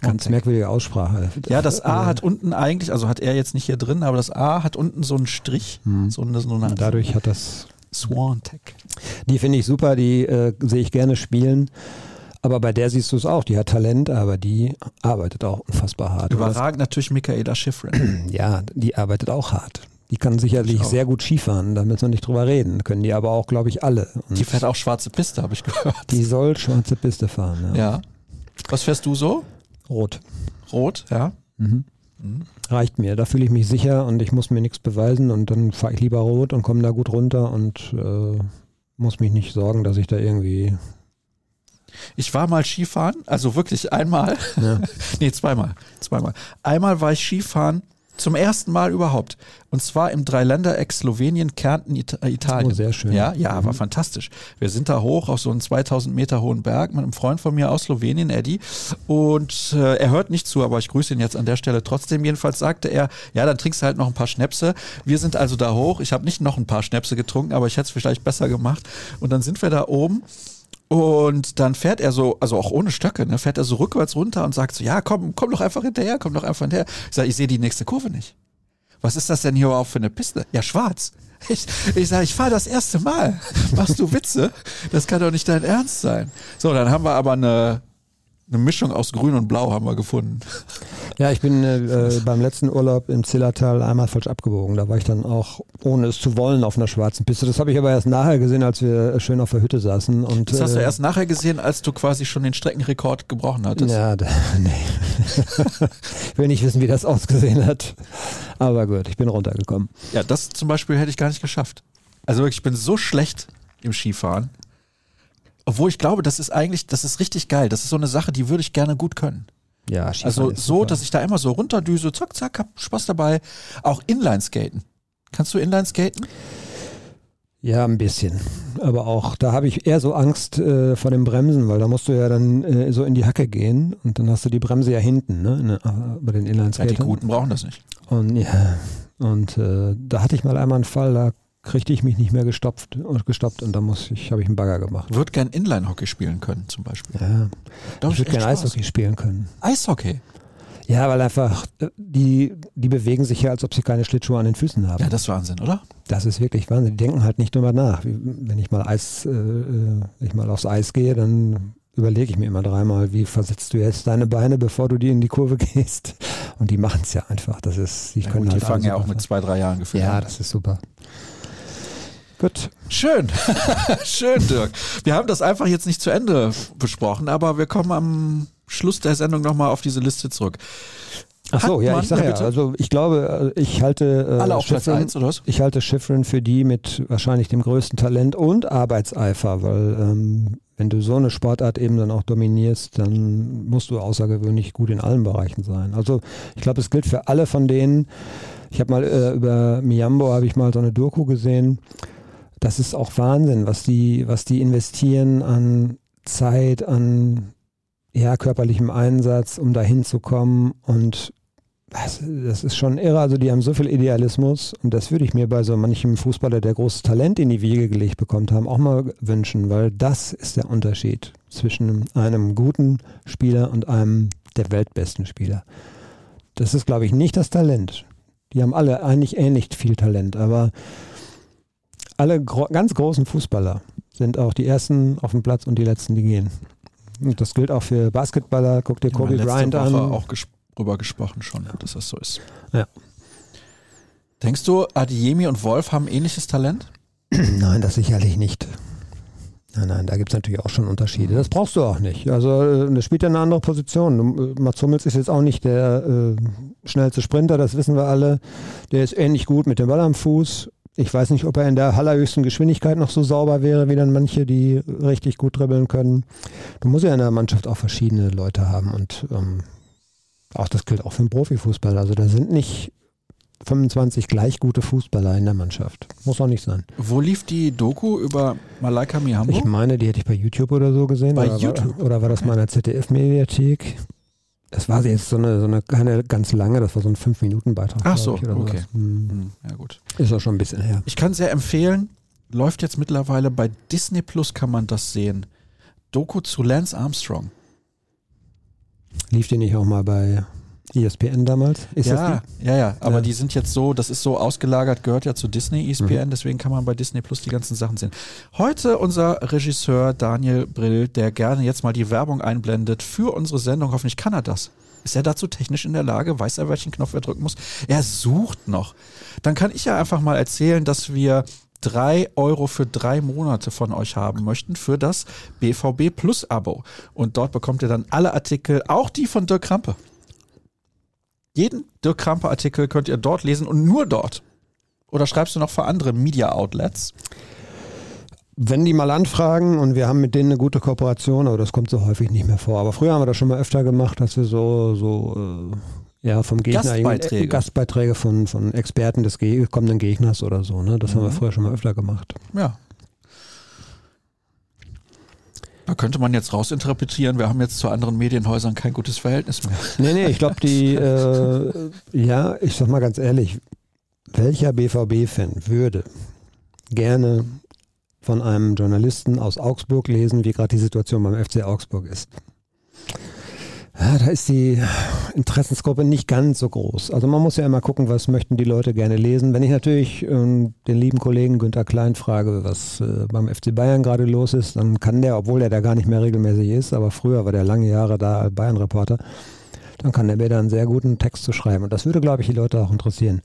Ganz merkwürdige Aussprache. Ja, das A hat unten eigentlich, also hat er jetzt nicht hier drin, aber das A hat unten so einen Strich. Hm. So eine, so eine, Dadurch hat das Swantech. Die finde ich super, die äh, sehe ich gerne spielen. Aber bei der siehst du es auch, die hat Talent, aber die arbeitet auch unfassbar hart. Überragend natürlich Michaela Schifrin. Ja, die arbeitet auch hart. Die kann sicherlich sehr gut Skifahren, da müssen wir nicht drüber reden. Können die aber auch, glaube ich, alle. Und die fährt auch schwarze Piste, habe ich gehört. Die soll schwarze Piste fahren, ja. ja. Was fährst du so? Rot. Rot, ja. Mhm. Mhm. Reicht mir, da fühle ich mich sicher und ich muss mir nichts beweisen und dann fahre ich lieber rot und komme da gut runter und äh, muss mich nicht sorgen, dass ich da irgendwie. Ich war mal Skifahren, also wirklich einmal. Ja. (laughs) nee, zweimal. Zweimal. Einmal war ich Skifahren zum ersten Mal überhaupt. Und zwar im Dreiländereck Slowenien, Kärnten, äh, Italien. Oh, sehr schön. Ja, ja, war mhm. fantastisch. Wir sind da hoch auf so einen 2000 Meter hohen Berg mit einem Freund von mir aus Slowenien, Eddie. Und äh, er hört nicht zu, aber ich grüße ihn jetzt an der Stelle trotzdem. Jedenfalls sagte er, ja, dann trinkst du halt noch ein paar Schnäpse. Wir sind also da hoch. Ich habe nicht noch ein paar Schnäpse getrunken, aber ich hätte es vielleicht besser gemacht. Und dann sind wir da oben. Und dann fährt er so, also auch ohne Stöcke, ne, fährt er so rückwärts runter und sagt so, ja, komm, komm doch einfach hinterher, komm doch einfach hinterher. Ich sage, ich sehe die nächste Kurve nicht. Was ist das denn hier überhaupt für eine Piste? Ja, schwarz. Ich, ich sage, ich fahre das erste Mal. Machst du Witze? Das kann doch nicht dein Ernst sein. So, dann haben wir aber eine Eine Mischung aus Grün und Blau haben wir gefunden. Ja, ich bin äh, beim letzten Urlaub im Zillertal einmal falsch abgebogen. Da war ich dann auch, ohne es zu wollen, auf einer schwarzen Piste. Das habe ich aber erst nachher gesehen, als wir schön auf der Hütte saßen. Und, das hast du äh, erst nachher gesehen, als du quasi schon den Streckenrekord gebrochen hattest. Ja, da, (laughs) nee. ich will nicht wissen, wie das ausgesehen hat. Aber gut, ich bin runtergekommen. Ja, das zum Beispiel hätte ich gar nicht geschafft. Also wirklich, ich bin so schlecht im Skifahren. Obwohl ich glaube, das ist eigentlich, das ist richtig geil. Das ist so eine Sache, die würde ich gerne gut können. Ja, Skifahren Also so, super. dass ich da immer so runterdüse, zack, zack, hab Spaß dabei. Auch Inline-Skaten. Kannst du Inline-Skaten? Ja, ein bisschen. Aber auch da habe ich eher so Angst äh, vor dem Bremsen, weil da musst du ja dann äh, so in die Hacke gehen und dann hast du die Bremse ja hinten, ne? ne äh, bei den Ja, Inlineskatern. die Guten brauchen das nicht. Und ja, und äh, da hatte ich mal einmal einen Fall, da kriegte ich mich nicht mehr gestopft und gestoppt und da muss ich, habe ich einen Bagger gemacht. Würde gern Inline-Hockey spielen können, zum Beispiel. Ja, Glaub ich würde Spaß. Eishockey spielen können. Eishockey. Ja, weil einfach äh, die, die bewegen sich ja, als ob sie keine Schlittschuhe an den Füßen haben. Ja, das ist Wahnsinn, oder? Das ist wirklich Wahnsinn. Die denken halt nicht drüber nach. Wenn ich mal Eis, äh, äh, ich mal aufs Eis gehe, dann überlege ich mir immer dreimal, wie versetzt du jetzt deine Beine, bevor du die in die Kurve (laughs) gehst. Und die machen es ja einfach. Das ist, die Ja, können gut, die halt fangen ja auch mit zwei, drei Jahren gefühlt Ja, an. das ist super. Gut. Schön. (laughs) Schön, Dirk. Wir haben das einfach jetzt nicht zu Ende besprochen, aber wir kommen am Schluss der Sendung nochmal auf diese Liste zurück. Ach so, Hat ja, man- ich sage ja, also ich glaube, äh, ich halte äh, Alle auf Platz Schifrin- 1, oder was? Ich halte Schiffrin für die mit wahrscheinlich dem größten Talent und Arbeitseifer, weil ähm, wenn du so eine Sportart eben dann auch dominierst, dann musst du außergewöhnlich gut in allen Bereichen sein. Also ich glaube, es gilt für alle von denen. Ich habe mal äh, über Miambo habe ich mal so eine Doku gesehen. Das ist auch Wahnsinn, was die, was die investieren an Zeit, an ja, körperlichem Einsatz, um da hinzukommen und das, das ist schon irre. Also die haben so viel Idealismus und das würde ich mir bei so manchem Fußballer, der großes Talent in die Wiege gelegt bekommt haben, auch mal wünschen, weil das ist der Unterschied zwischen einem guten Spieler und einem der weltbesten Spieler. Das ist, glaube ich, nicht das Talent. Die haben alle eigentlich ähnlich viel Talent, aber alle ganz großen Fußballer sind auch die ersten auf dem Platz und die letzten, die gehen. Und das gilt auch für Basketballer. Guck dir Kobe Bryant an. Woche auch ges drüber gesprochen schon, dass das so ist. Ja. Denkst du, Adiemi und Wolf haben ähnliches Talent? (clears throat) Nein, das sicherlich nicht. Nein, nein, da gibt es natürlich auch schon Unterschiede. Das brauchst du auch nicht. Also äh, das spielt ja eine andere Position. Äh, Mats Hummels ist jetzt auch nicht der äh, schnellste Sprinter, das wissen wir alle. Der ist ähnlich gut mit dem Ball am Fuß. Ich weiß nicht, ob er in der allerhöchsten Geschwindigkeit noch so sauber wäre, wie dann manche, die richtig gut dribbeln können. Du musst ja in der Mannschaft auch verschiedene Leute haben und ähm, auch das gilt auch für den Profifußball. Also da sind nicht 25 gleich gute Fußballer in der Mannschaft. Muss auch nicht sein. Wo lief die Doku über Malaika Mihambo? Ich meine, die hätte ich bei YouTube oder so gesehen. Bei oder YouTube? War, oder war das Okay. mal in der ZDF-Mediathek? Das war jetzt so eine, so eine keine ganz lange, das war so ein 5-Minuten-Beitrag. Ach so, ich, okay. Hm. Hm, ja, gut. Ist auch schon ein bisschen her. Ich kann sehr empfehlen, läuft jetzt mittlerweile bei Disney Plus kann man das sehen. Doku zu Lance Armstrong. Lief die nicht auch mal bei ESPN damals? Ist ja, ja, ja, aber Ja. die sind jetzt so, das ist so ausgelagert, gehört ja zu Disney, ESPN, deswegen kann man bei Disney Plus die ganzen Sachen sehen. Heute unser Regisseur Daniel Brill, der gerne jetzt mal die Werbung einblendet für unsere Sendung. Hoffentlich kann er das. Ist er dazu technisch in der Lage? Weiß er, welchen Knopf er drücken muss? Er sucht noch. Dann kann ich ja einfach mal erzählen, dass wir drei Euro für drei Monate von euch haben möchten für das BVB Plus Abo. Und dort bekommt ihr dann alle Artikel, auch die von Dirk Krampe. Jeden Dirk Krampe Artikel könnt ihr dort lesen und nur dort. Oder schreibst du noch für andere Media Outlets? Wenn die mal anfragen und wir haben mit denen eine gute Kooperation, aber das kommt so häufig nicht mehr vor. Aber früher haben wir das schon mal öfter gemacht, dass wir so, so äh, ja, vom Gegner Gastbeiträge. Gastbeiträge von, von Experten des kommenden Gegners oder so. Ne? Das haben wir Mhm. früher schon mal öfter gemacht. Ja. Da könnte man jetzt rausinterpretieren, wir haben jetzt zu anderen Medienhäusern kein gutes Verhältnis mehr. (laughs) Nee, nee, ich glaube, die, (laughs) äh, ja, ich sag mal ganz ehrlich, welcher BVB-Fan würde gerne von einem Journalisten aus Augsburg lesen, wie gerade die Situation beim FC Augsburg ist? Ja, da ist die Interessensgruppe nicht ganz so groß. Also man muss ja immer gucken, was möchten die Leute gerne lesen. Wenn ich natürlich ähm, den lieben Kollegen Günter Klein frage, was äh, beim FC Bayern gerade los ist, dann kann der, obwohl er da gar nicht mehr regelmäßig ist, aber früher war der lange Jahre da Bayern-Reporter, dann kann der mir da einen sehr guten Text zu schreiben. Und das würde, glaube ich, die Leute auch interessieren.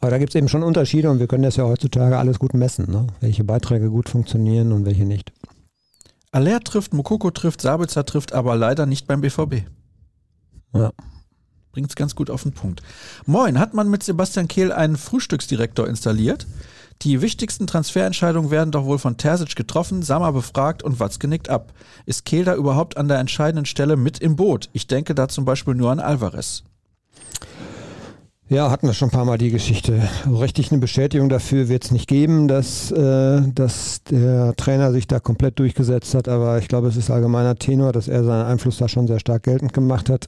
Aber da gibt es eben schon Unterschiede und wir können das ja heutzutage alles gut messen, ne? welche Beiträge gut funktionieren und welche nicht. Aller trifft, Mokoko trifft, Sabitzer trifft, aber leider nicht beim BVB. Ja. Bringt es ganz gut auf den Punkt. Moin, hat man mit Sebastian Kehl einen Frühstücksdirektor installiert? Die wichtigsten Transferentscheidungen werden doch wohl von Terzic getroffen, Sammer befragt und Watz genickt ab. Ist Kehl da überhaupt an der entscheidenden Stelle mit im Boot? Ich denke da zum Beispiel nur an Alvarez. Ja, hatten wir schon ein paar Mal die Geschichte. Richtig eine Bestätigung dafür wird es nicht geben, dass, äh, dass der Trainer sich da komplett durchgesetzt hat, aber ich glaube, es ist allgemeiner Tenor, dass er seinen Einfluss da schon sehr stark geltend gemacht hat.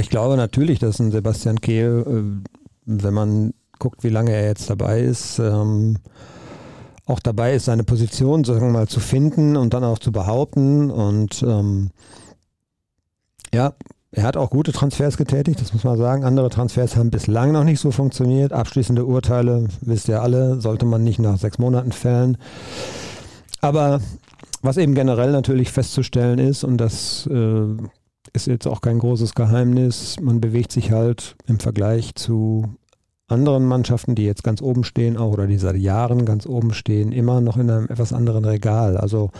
Ich glaube natürlich, dass ein Sebastian Kehl, äh, wenn man guckt, wie lange er jetzt dabei ist, ähm, auch dabei ist, seine Position sagen wir mal zu finden und dann auch zu behaupten und ähm, ja, er hat auch gute Transfers getätigt, das muss man sagen. Andere Transfers haben bislang noch nicht so funktioniert. Abschließende Urteile, wisst ihr alle, sollte man nicht nach sechs Monaten fällen. Aber was eben generell natürlich festzustellen ist, und das äh, ist jetzt auch kein großes Geheimnis, man bewegt sich halt im Vergleich zu anderen Mannschaften, die jetzt ganz oben stehen, auch oder die seit Jahren ganz oben stehen, immer noch in einem etwas anderen Regal. Also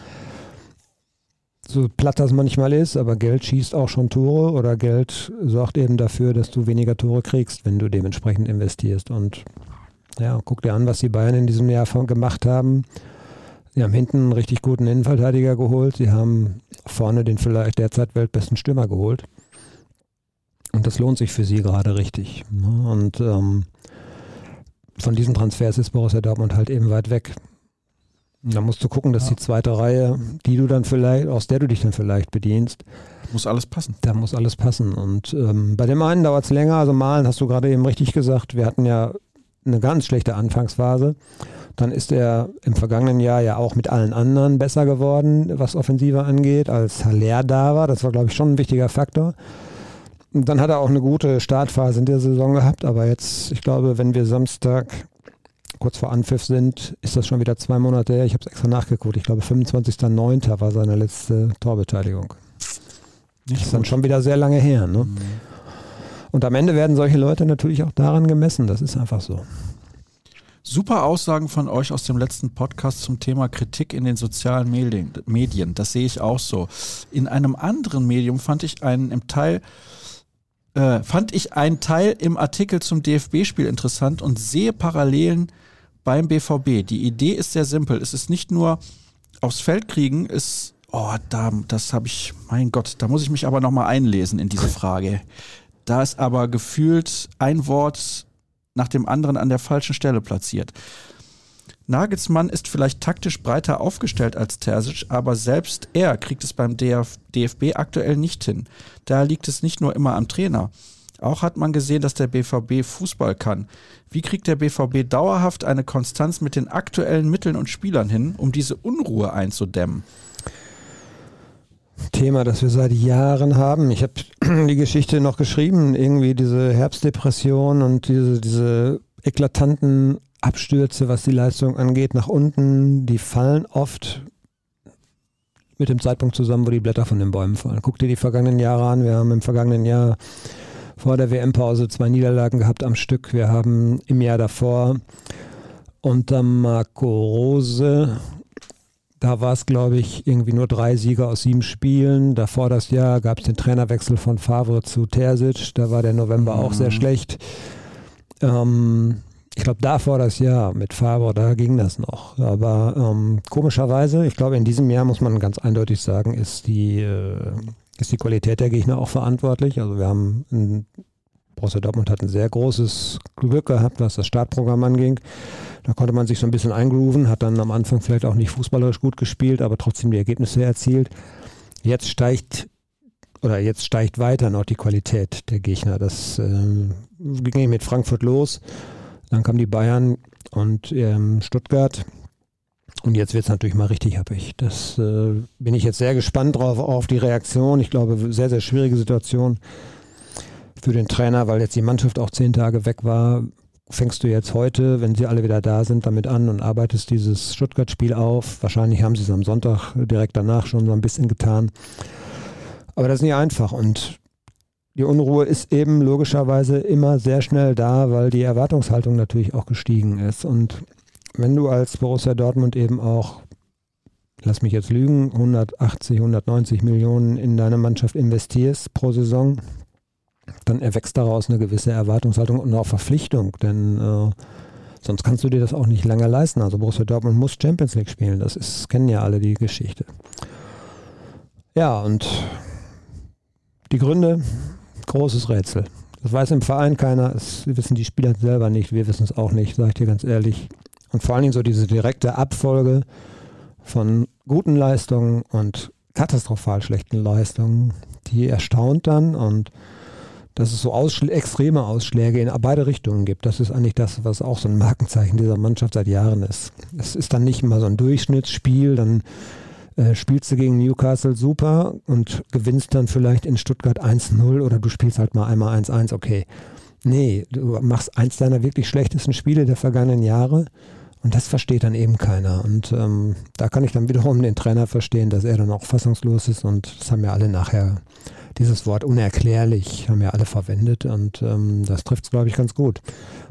so platt das manchmal ist, aber Geld schießt auch schon Tore oder Geld sorgt eben dafür, dass du weniger Tore kriegst, wenn du dementsprechend investierst. Und ja, guck dir an, was die Bayern in diesem Jahr gemacht haben. Sie haben hinten einen richtig guten Innenverteidiger geholt. Sie haben vorne den vielleicht derzeit weltbesten Stürmer geholt. Und das lohnt sich für sie gerade richtig. Und ähm, von diesen Transfers ist Borussia Dortmund halt eben weit weg. Da musst du gucken, dass ja. die zweite Reihe, die du dann vielleicht, aus der du dich dann vielleicht bedienst, muss alles passen. Da muss alles passen. Und ähm, bei dem einen dauert es länger. Also malen hast du gerade eben richtig gesagt. Wir hatten ja eine ganz schlechte Anfangsphase. Dann ist er im vergangenen Jahr ja auch mit allen anderen besser geworden, was Offensive angeht, als Haller da war. Das war, glaube ich, schon ein wichtiger Faktor. Und dann hat er auch eine gute Startphase in der Saison gehabt. Aber jetzt, ich glaube, wenn wir Samstag kurz vor Anpfiff sind, ist das schon wieder zwei Monate her. Ich habe es extra nachgeguckt. Ich glaube, 25.09. war seine letzte Torbeteiligung. Nicht das ist dann schon wieder sehr lange her. Ne? Mhm. Und am Ende werden solche Leute natürlich auch daran gemessen. Das ist einfach so. Super Aussagen von euch aus dem letzten Podcast zum Thema Kritik in den sozialen Medien. Das sehe ich auch so. In einem anderen Medium fand ich einen im Teil äh, fand ich einen Teil im Artikel zum DFB-Spiel interessant und sehe Parallelen beim BVB. Die Idee ist sehr simpel. Es ist nicht nur aufs Feld kriegen, ist, oh, da, das habe ich, mein Gott, da muss ich mich aber nochmal einlesen in diese (laughs) Frage. Da ist aber gefühlt ein Wort nach dem anderen an der falschen Stelle platziert. Nagelsmann ist vielleicht taktisch breiter aufgestellt als Terzic, aber selbst er kriegt es beim DFB aktuell nicht hin. Da liegt es nicht nur immer am Trainer. Auch hat man gesehen, dass der BVB Fußball kann. Wie kriegt der BVB dauerhaft eine Konstanz mit den aktuellen Mitteln und Spielern hin, um diese Unruhe einzudämmen? Thema, das wir seit Jahren haben. Ich habe (clears throat) die Geschichte noch geschrieben, irgendwie diese Herbstdepression und diese, diese eklatanten Abstürze, was die Leistung angeht, nach unten. Die fallen oft mit dem Zeitpunkt zusammen, wo die Blätter von den Bäumen fallen. Guck dir die vergangenen Jahre an. Wir haben im vergangenen Jahr vor der WM-Pause zwei Niederlagen gehabt am Stück. Wir haben im Jahr davor unter Marco Rose, da war es, glaube ich, irgendwie nur drei Sieger aus sieben Spielen. Davor das Jahr gab es den Trainerwechsel von Favre zu Terzic. Da war der November mhm. auch sehr mhm. schlecht. Ähm, ich glaube, davor das Jahr mit Favre, da ging das noch. Aber ähm, komischerweise, ich glaube, in diesem Jahr muss man ganz eindeutig sagen, ist die, äh, ist die Qualität der Gegner auch verantwortlich. Also wir haben ein, Borussia Dortmund hat ein sehr großes Glück gehabt, was das Startprogramm anging. Da konnte man sich so ein bisschen eingrooven, hat dann am Anfang vielleicht auch nicht fußballerisch gut gespielt, aber trotzdem die Ergebnisse erzielt. Jetzt steigt oder jetzt steigt weiter noch die Qualität der Gegner. Das äh, ging mit Frankfurt los. Dann kamen die Bayern und ähm, Stuttgart. Und jetzt wird es natürlich mal richtig happig. Das äh, bin ich jetzt sehr gespannt drauf, auf die Reaktion. Ich glaube, sehr, sehr schwierige Situation für den Trainer, weil jetzt die Mannschaft auch zehn Tage weg war. Fängst du jetzt heute, wenn sie alle wieder da sind, damit an und arbeitest dieses Stuttgart-Spiel auf? Wahrscheinlich haben sie es am Sonntag direkt danach schon so ein bisschen getan. Aber das ist nicht einfach und die Unruhe ist eben logischerweise immer sehr schnell da, weil die Erwartungshaltung natürlich auch gestiegen ist. Und wenn du als Borussia Dortmund eben auch, lass mich jetzt lügen, 180, 190 Millionen in deine Mannschaft investierst pro Saison, dann erwächst daraus eine gewisse Erwartungshaltung und auch Verpflichtung, denn äh, sonst kannst du dir das auch nicht lange leisten. Also Borussia Dortmund muss Champions League spielen, das ist, kennen ja alle die Geschichte. Ja, und die Gründe, großes Rätsel. Das weiß im Verein keiner, das wissen die Spieler selber nicht, wir wissen es auch nicht, sage ich dir ganz ehrlich. Und vor allen Dingen so diese direkte Abfolge von guten Leistungen und katastrophal schlechten Leistungen, die erstaunt dann und dass es so Ausschl extreme Ausschläge in beide Richtungen gibt. Das ist eigentlich das, was auch so ein Markenzeichen dieser Mannschaft seit Jahren ist. Es ist dann nicht immer so ein Durchschnittsspiel, dann äh, spielst du gegen Newcastle super und gewinnst dann vielleicht in Stuttgart 1-0 oder du spielst halt mal einmal 1-1, okay. Nee, du machst eins deiner wirklich schlechtesten Spiele der vergangenen Jahre und das versteht dann eben keiner. Und ähm, da kann ich dann wiederum den Trainer verstehen, dass er dann auch fassungslos ist und das haben ja alle nachher, dieses Wort unerklärlich, haben ja alle verwendet und ähm, das trifft es, glaube ich, ganz gut.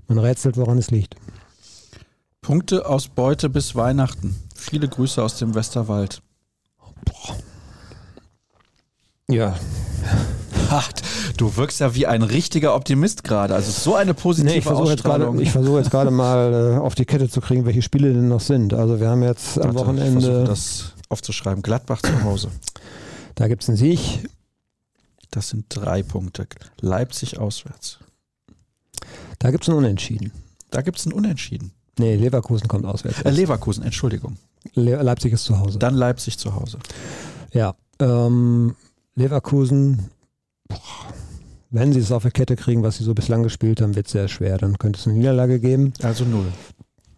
Man rätselt, woran es liegt. Punkte aus Beute bis Weihnachten. Viele Grüße aus dem Westerwald. Boah. Ja. Ach, du wirkst ja wie ein richtiger Optimist gerade. Also so eine positive nee, ich versuche jetzt gerade, ich versuche jetzt gerade mal äh, auf die Kette zu kriegen, welche Spiele denn noch sind. Also wir haben jetzt am Warte, Wochenende das aufzuschreiben. Gladbach zu Hause. Da gibt es einen Sieg. Das sind drei Punkte. Leipzig auswärts. Da gibt es einen Unentschieden. Da gibt es einen Unentschieden. Nee, Leverkusen kommt auswärts. Äh, Leverkusen, Entschuldigung. Le Leipzig ist zu Hause. Dann Leipzig zu Hause. Ja. Ähm, Leverkusen, wenn sie es auf der Kette kriegen, was sie so bislang gespielt haben, wird es sehr schwer. Dann könnte es eine Niederlage geben. Also null.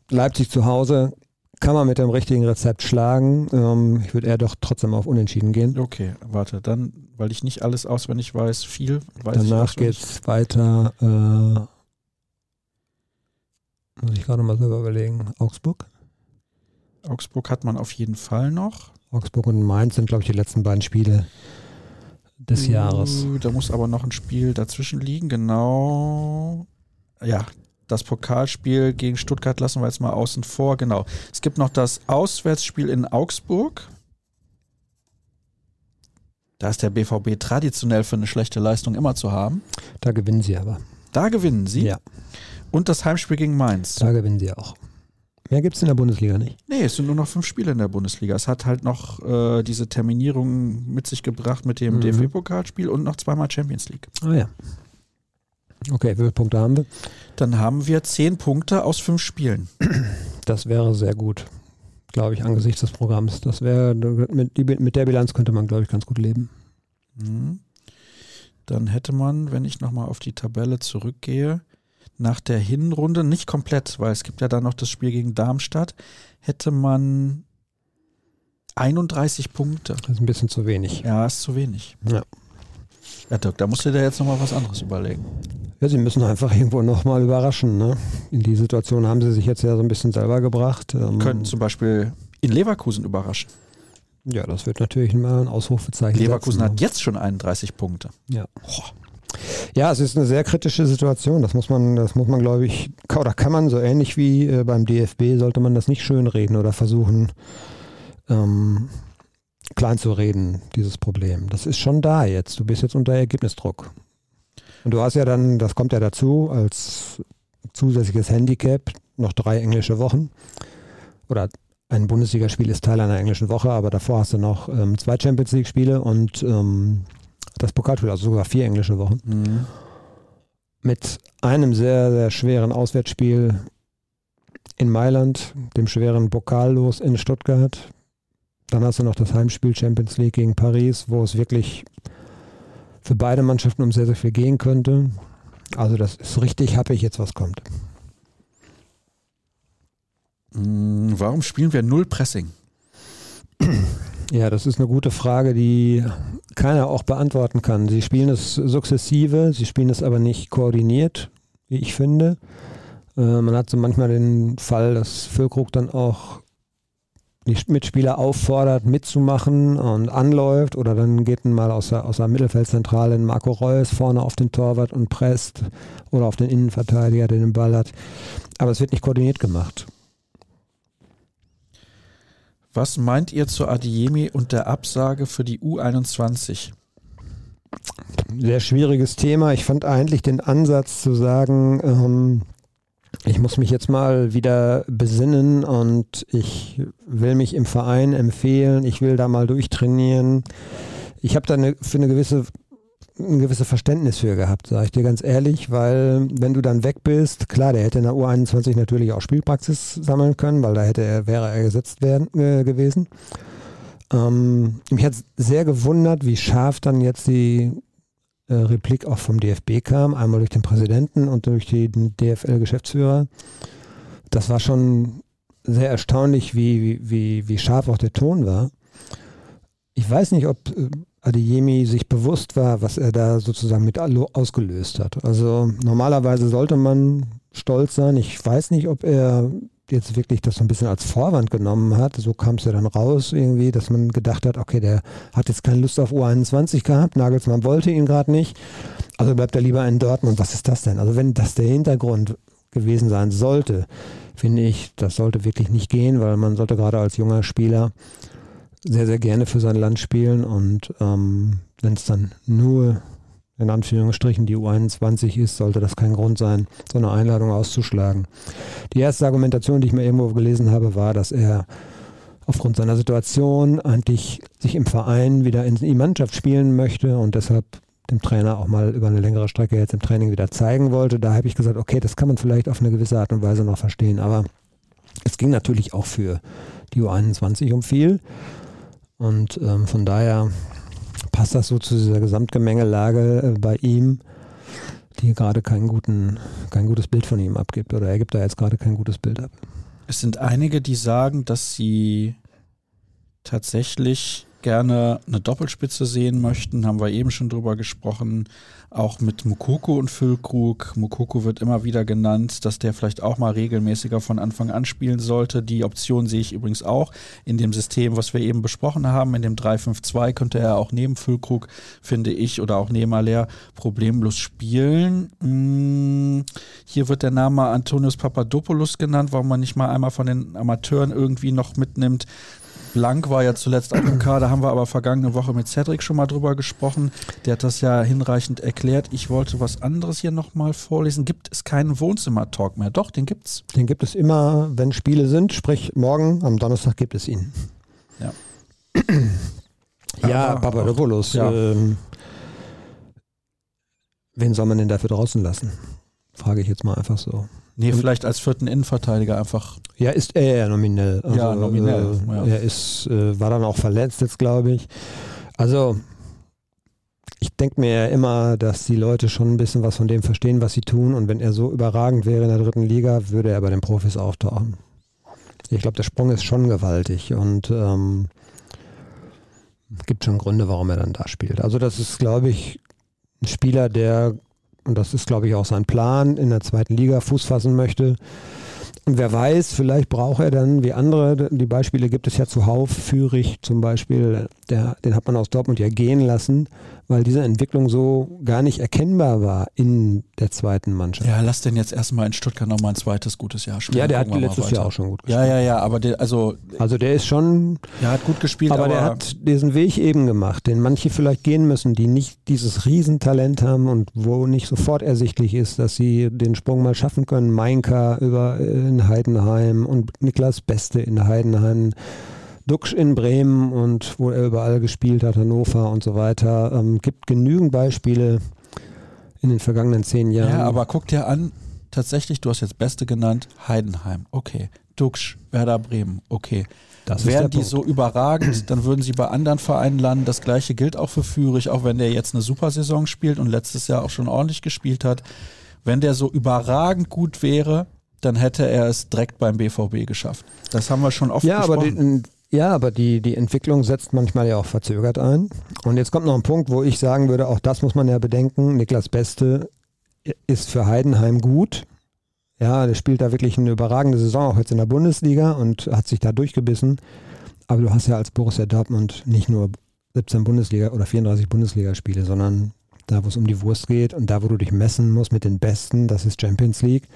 Leipzig zu Hause kann man mit dem richtigen Rezept schlagen. Ähm, ich würde eher doch trotzdem auf Unentschieden gehen. Okay, warte, dann, weil ich nicht alles auswendig weiß, viel weiß Danach geht es weiter. Äh, muss ich gerade mal selber überlegen. Augsburg? Augsburg hat man auf jeden Fall noch. Augsburg und Mainz sind, glaube ich, die letzten beiden Spiele des Jahres. Da muss aber noch ein Spiel dazwischen liegen, genau. Ja, das Pokalspiel gegen Stuttgart lassen wir jetzt mal außen vor, genau. Es gibt noch das Auswärtsspiel in Augsburg. Da ist der BVB traditionell für eine schlechte Leistung immer zu haben. Da gewinnen sie aber. Da gewinnen sie? Ja. Und das Heimspiel gegen Mainz. Da gewinnen sie auch. Mehr gibt es in der Bundesliga nicht. Nee, es sind nur noch fünf Spiele in der Bundesliga. Es hat halt noch äh, diese Terminierung mit sich gebracht mit dem mhm. DFB-Pokalspiel und noch zweimal Champions League. Ah ja. Okay, wie viele Punkte haben wir? Dann haben wir zehn Punkte aus fünf Spielen. Das wäre sehr gut, glaube ich, angesichts des Programms. Das wäre mit, mit der Bilanz könnte man, glaube ich, ganz gut leben. Mhm. Dann hätte man, wenn ich nochmal auf die Tabelle zurückgehe, nach der Hinrunde, nicht komplett, weil es gibt ja dann noch das Spiel gegen Darmstadt, hätte man 31 Punkte. Das ist ein bisschen zu wenig. Ja, ist zu wenig. Ja. Ja, Dirk, da musst du dir jetzt nochmal was anderes überlegen. Ja, sie müssen einfach irgendwo nochmal überraschen. Ne? In die Situation haben sie sich jetzt ja so ein bisschen selber gebracht. Ähm, Könnten zum Beispiel in Leverkusen überraschen. Ja, das wird natürlich mal ein Ausrufezeichen. Leverkusen setzen. hat jetzt schon 31 Punkte. Ja. Boah. Ja, es ist eine sehr kritische Situation. Das muss man, das muss man, glaube ich, oder kann man so ähnlich wie äh, beim DFB sollte man das nicht schönreden oder versuchen ähm, klein zu reden, dieses Problem. Das ist schon da jetzt. Du bist jetzt unter Ergebnisdruck. Und du hast ja dann, das kommt ja dazu, als zusätzliches Handicap noch drei englische Wochen. Oder ein Bundesligaspiel ist Teil einer englischen Woche, aber davor hast du noch ähm, zwei Champions League-Spiele und ähm, das Pokalspiel, also sogar vier englische Wochen. Mhm. Mit einem sehr, sehr schweren Auswärtsspiel in Mailand, dem schweren Pokallos in Stuttgart. Dann hast du noch das Heimspiel Champions League gegen Paris, wo es wirklich für beide Mannschaften um sehr, sehr viel gehen könnte. Also das ist richtig happig jetzt, was kommt. Mm, Warum spielen wir null Pressing? (clears throat) Ja, das ist eine gute Frage, die keiner auch beantworten kann. Sie spielen es sukzessive, sie spielen es aber nicht koordiniert, wie ich finde. Äh, man hat so manchmal den Fall, dass Füllkrug dann auch die Mitspieler auffordert, mitzumachen und anläuft oder dann geht man mal aus der, aus der Mittelfeldzentrale in Marco Reus vorne auf den Torwart und presst oder auf den Innenverteidiger, der den Ball hat. Aber es wird nicht koordiniert gemacht. Was meint ihr zu Adiemi und der Absage für die U21? Sehr schwieriges Thema. Ich fand eigentlich den Ansatz zu sagen, ähm, ich muss mich jetzt mal wieder besinnen und ich will mich im Verein empfehlen, ich will da mal durchtrainieren. Ich habe da eine, für eine gewisse ein gewisses Verständnis für gehabt, sage ich dir ganz ehrlich, weil wenn du dann weg bist, klar, der hätte in der U21 natürlich auch Spielpraxis sammeln können, weil da hätte er, wäre er gesetzt werden, äh, gewesen. Ähm, mich hat sehr gewundert, wie scharf dann jetzt die äh, Replik auch vom DFB kam, einmal durch den Präsidenten und durch den DFL-Geschäftsführer. Das war schon sehr erstaunlich, wie, wie, wie scharf auch der Ton war. Ich weiß nicht, ob äh, Adeyemi sich bewusst war, was er da sozusagen mit ausgelöst hat. Also normalerweise sollte man stolz sein. Ich weiß nicht, ob er jetzt wirklich das so ein bisschen als Vorwand genommen hat. So kam es ja dann raus irgendwie, dass man gedacht hat, okay, der hat jetzt keine Lust auf U21 gehabt, Nagelsmann wollte ihn gerade nicht, also bleibt er lieber in Dortmund. Was ist das denn? Also wenn das der Hintergrund gewesen sein sollte, finde ich, das sollte wirklich nicht gehen, weil man sollte gerade als junger Spieler sehr, sehr gerne für sein Land spielen und ähm, wenn es dann nur in Anführungsstrichen die U21 ist, sollte das kein Grund sein, so eine Einladung auszuschlagen. Die erste Argumentation, die ich mir irgendwo gelesen habe, war, dass er aufgrund seiner Situation eigentlich sich im Verein wieder in die Mannschaft spielen möchte und deshalb dem Trainer auch mal über eine längere Strecke jetzt im Training wieder zeigen wollte. Da habe ich gesagt, okay, das kann man vielleicht auf eine gewisse Art und Weise noch verstehen, aber es ging natürlich auch für die U21 um viel. Und ähm, von daher passt das so zu dieser Gesamtgemengelage äh, bei ihm, die gerade guten, kein gutes Bild von ihm abgibt. Oder er gibt da jetzt gerade kein gutes Bild ab. Es sind einige, die sagen, dass sie tatsächlich gerne eine Doppelspitze sehen möchten, haben wir eben schon drüber gesprochen, auch mit Mukoko und Füllkrug. Mukoko wird immer wieder genannt, dass der vielleicht auch mal regelmäßiger von Anfang an spielen sollte. Die Option sehe ich übrigens auch in dem System, was wir eben besprochen haben, in dem 3-5-2 könnte er auch neben Füllkrug, finde ich, oder auch neben Aller problemlos spielen. Hm, hier wird der Name Antonius Papadopoulos genannt, warum man nicht mal einmal von den Amateuren irgendwie noch mitnimmt. Blank war ja zuletzt auch im Kader, haben wir aber vergangene Woche mit Cedric schon mal drüber gesprochen. Der hat das ja hinreichend erklärt. Ich wollte was anderes hier nochmal vorlesen. Gibt es keinen Wohnzimmer-Talk mehr? Doch, den gibt's. Den gibt es immer, wenn Spiele sind. Sprich, morgen am Donnerstag gibt es ihn. Ja. ja, Papadopoulos. Ja. Ähm, wen soll man denn dafür draußen lassen? Frage ich jetzt mal einfach so. Nee, vielleicht als vierten Innenverteidiger einfach. Ja, ist er ja nominell. Also, ja, nominell. Äh, ja. Er ist, äh, war dann auch verletzt jetzt, glaube ich. Also, ich denke mir ja immer, dass die Leute schon ein bisschen was von dem verstehen, was sie tun. Und wenn er so überragend wäre in der dritten Liga, würde er bei den Profis auftauchen. Ich glaube, der Sprung ist schon gewaltig und ähm, gibt schon Gründe, warum er dann da spielt. Also, das ist, glaube ich, ein Spieler, der und das ist, glaube ich, auch sein Plan, in der zweiten Liga Fuß fassen möchte. Und wer weiß, vielleicht braucht er dann, wie andere, die Beispiele gibt es ja zuhauf, Fürich zum Beispiel, der, den hat man aus Dortmund ja gehen lassen, weil diese Entwicklung so gar nicht erkennbar war in der zweiten Mannschaft. Ja, lass den jetzt erstmal in Stuttgart nochmal ein zweites gutes Jahr spielen. Ja, der hat letztes Jahr auch schon gut gespielt. Ja, ja, ja, aber der, also. Also der ist schon. Der hat gut gespielt, aber, aber der hat diesen Weg eben gemacht, den manche vielleicht gehen müssen, die nicht dieses Riesentalent haben und wo nicht sofort ersichtlich ist, dass sie den Sprung mal schaffen können. Mainka über äh, in Heidenheim und Niklas Beste in Heidenheim. Duxch in Bremen und wo er überall gespielt hat, Hannover und so weiter. Ähm, gibt genügend Beispiele in den vergangenen zehn Jahren. Ja, aber guck dir an, tatsächlich, du hast jetzt Beste genannt, Heidenheim, okay. Duxch, Werder Bremen, okay. Das Wären die Punkt. so überragend, dann würden sie bei anderen Vereinen landen. Das gleiche gilt auch für Fürich, auch wenn der jetzt eine super Saison spielt und letztes Jahr auch schon ordentlich gespielt hat. Wenn der so überragend gut wäre, dann hätte er es direkt beim BVB geschafft. Das haben wir schon oft ja, gesprochen. Aber die, ja, aber die, die Entwicklung setzt manchmal ja auch verzögert ein. Und jetzt kommt noch ein Punkt, wo ich sagen würde, auch das muss man ja bedenken. Niklas Beste ist für Heidenheim gut. Ja, der spielt da wirklich eine überragende Saison, auch jetzt in der Bundesliga und hat sich da durchgebissen. Aber du hast ja als Borussia Dortmund nicht nur 17 Bundesliga oder 34 Bundesligaspiele, sondern da, wo es um die Wurst geht und da, wo du dich messen musst mit den Besten, das ist Champions League.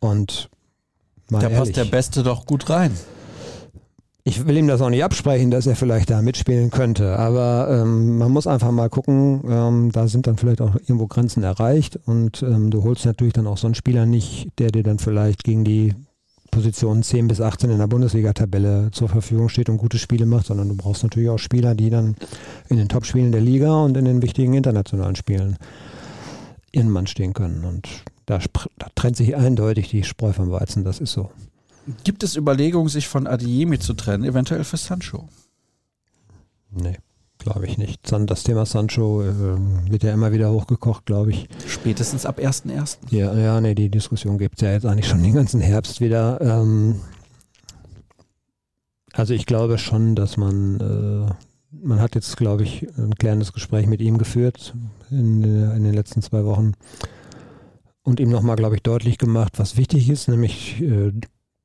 Und da passt der Beste doch gut rein. Ich will ihm das auch nicht absprechen, dass er vielleicht da mitspielen könnte, aber ähm, man muss einfach mal gucken, ähm, da sind dann vielleicht auch irgendwo Grenzen erreicht und ähm, du holst natürlich dann auch so einen Spieler nicht, der dir dann vielleicht gegen die Positionen 10 bis 18 in der Bundesliga-Tabelle zur Verfügung steht und gute Spiele macht, sondern du brauchst natürlich auch Spieler, die dann in den Top-Spielen der Liga und in den wichtigen internationalen Spielen ihren Mann stehen können. Und da, da trennt sich eindeutig die Spreu vom Weizen, das ist so. Gibt es Überlegungen, sich von Adiemi zu trennen, eventuell für Sancho? Nee, glaube ich nicht. Das Thema Sancho äh, wird ja immer wieder hochgekocht, glaube ich. Spätestens ab 1.1. Ja, ja, nee, die Diskussion gibt es ja jetzt eigentlich schon den ganzen Herbst wieder. Ähm, also ich glaube schon, dass man, äh, man hat jetzt, glaube ich, ein klärendes Gespräch mit ihm geführt in, in den letzten zwei Wochen und ihm nochmal, glaube ich, deutlich gemacht, was wichtig ist, nämlich äh,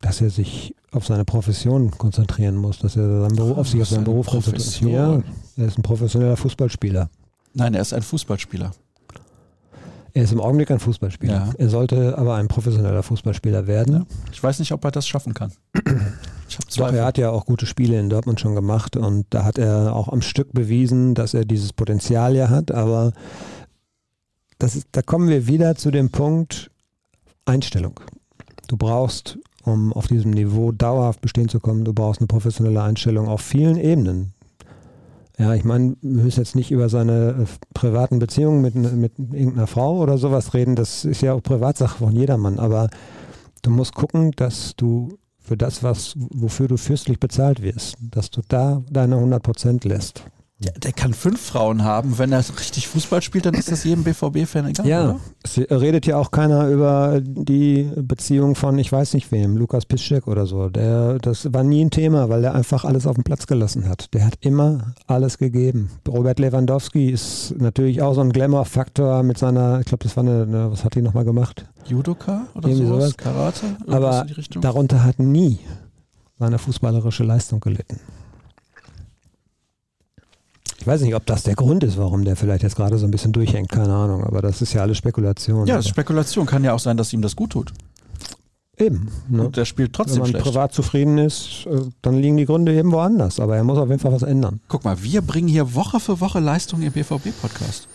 dass er sich auf seine Profession konzentrieren muss, dass er Beruf, auf sich auf seinen Beruf konzentriert. Ja, er ist ein professioneller Fußballspieler. Nein, er ist ein Fußballspieler. Er ist im Augenblick ein Fußballspieler. Ja. Er sollte aber ein professioneller Fußballspieler werden. Ja. Ich weiß nicht, ob er das schaffen kann. Doch, er hat ja auch gute Spiele in Dortmund schon gemacht und da hat er auch am Stück bewiesen, dass er dieses Potenzial ja hat, aber das ist, da kommen wir wieder zu dem Punkt Einstellung. Du brauchst um auf diesem Niveau dauerhaft bestehen zu kommen, du brauchst eine professionelle Einstellung auf vielen Ebenen. Ja, ich meine, wir müssen jetzt nicht über seine äh, privaten Beziehungen mit, mit irgendeiner Frau oder sowas reden. Das ist ja auch Privatsache von jedermann. Aber du musst gucken, dass du für das, was, wofür du fürstlich bezahlt wirst, dass du da deine 100 Prozent lässt. Ja, der kann fünf Frauen haben. Wenn er richtig Fußball spielt, dann ist das jedem BVB-Fan egal. Ja, oder? es redet ja auch keiner über die Beziehung von, ich weiß nicht wem, Lukas Piszczek oder so. Der, das war nie ein Thema, weil er einfach alles auf den Platz gelassen hat. Der hat immer alles gegeben. Robert Lewandowski ist natürlich auch so ein Glamour-Faktor mit seiner, ich glaube, das war eine, was hat die nochmal gemacht? Judoka oder Irgendwie sowas? sowas? Karate? Aber darunter hat nie seine fußballerische Leistung gelitten. Ich weiß nicht, ob das der Grund ist, warum der vielleicht jetzt gerade so ein bisschen durchhängt, keine Ahnung, aber das ist ja alles Spekulation. Ja, Spekulation kann ja auch sein, dass ihm das gut tut. Eben. Ne? Und der spielt trotzdem Wenn man schlecht. privat zufrieden ist, äh, dann liegen die Gründe eben woanders. Aber er muss auf jeden Fall was ändern. Guck mal, wir bringen hier Woche für Woche Leistung im BVB-Podcast.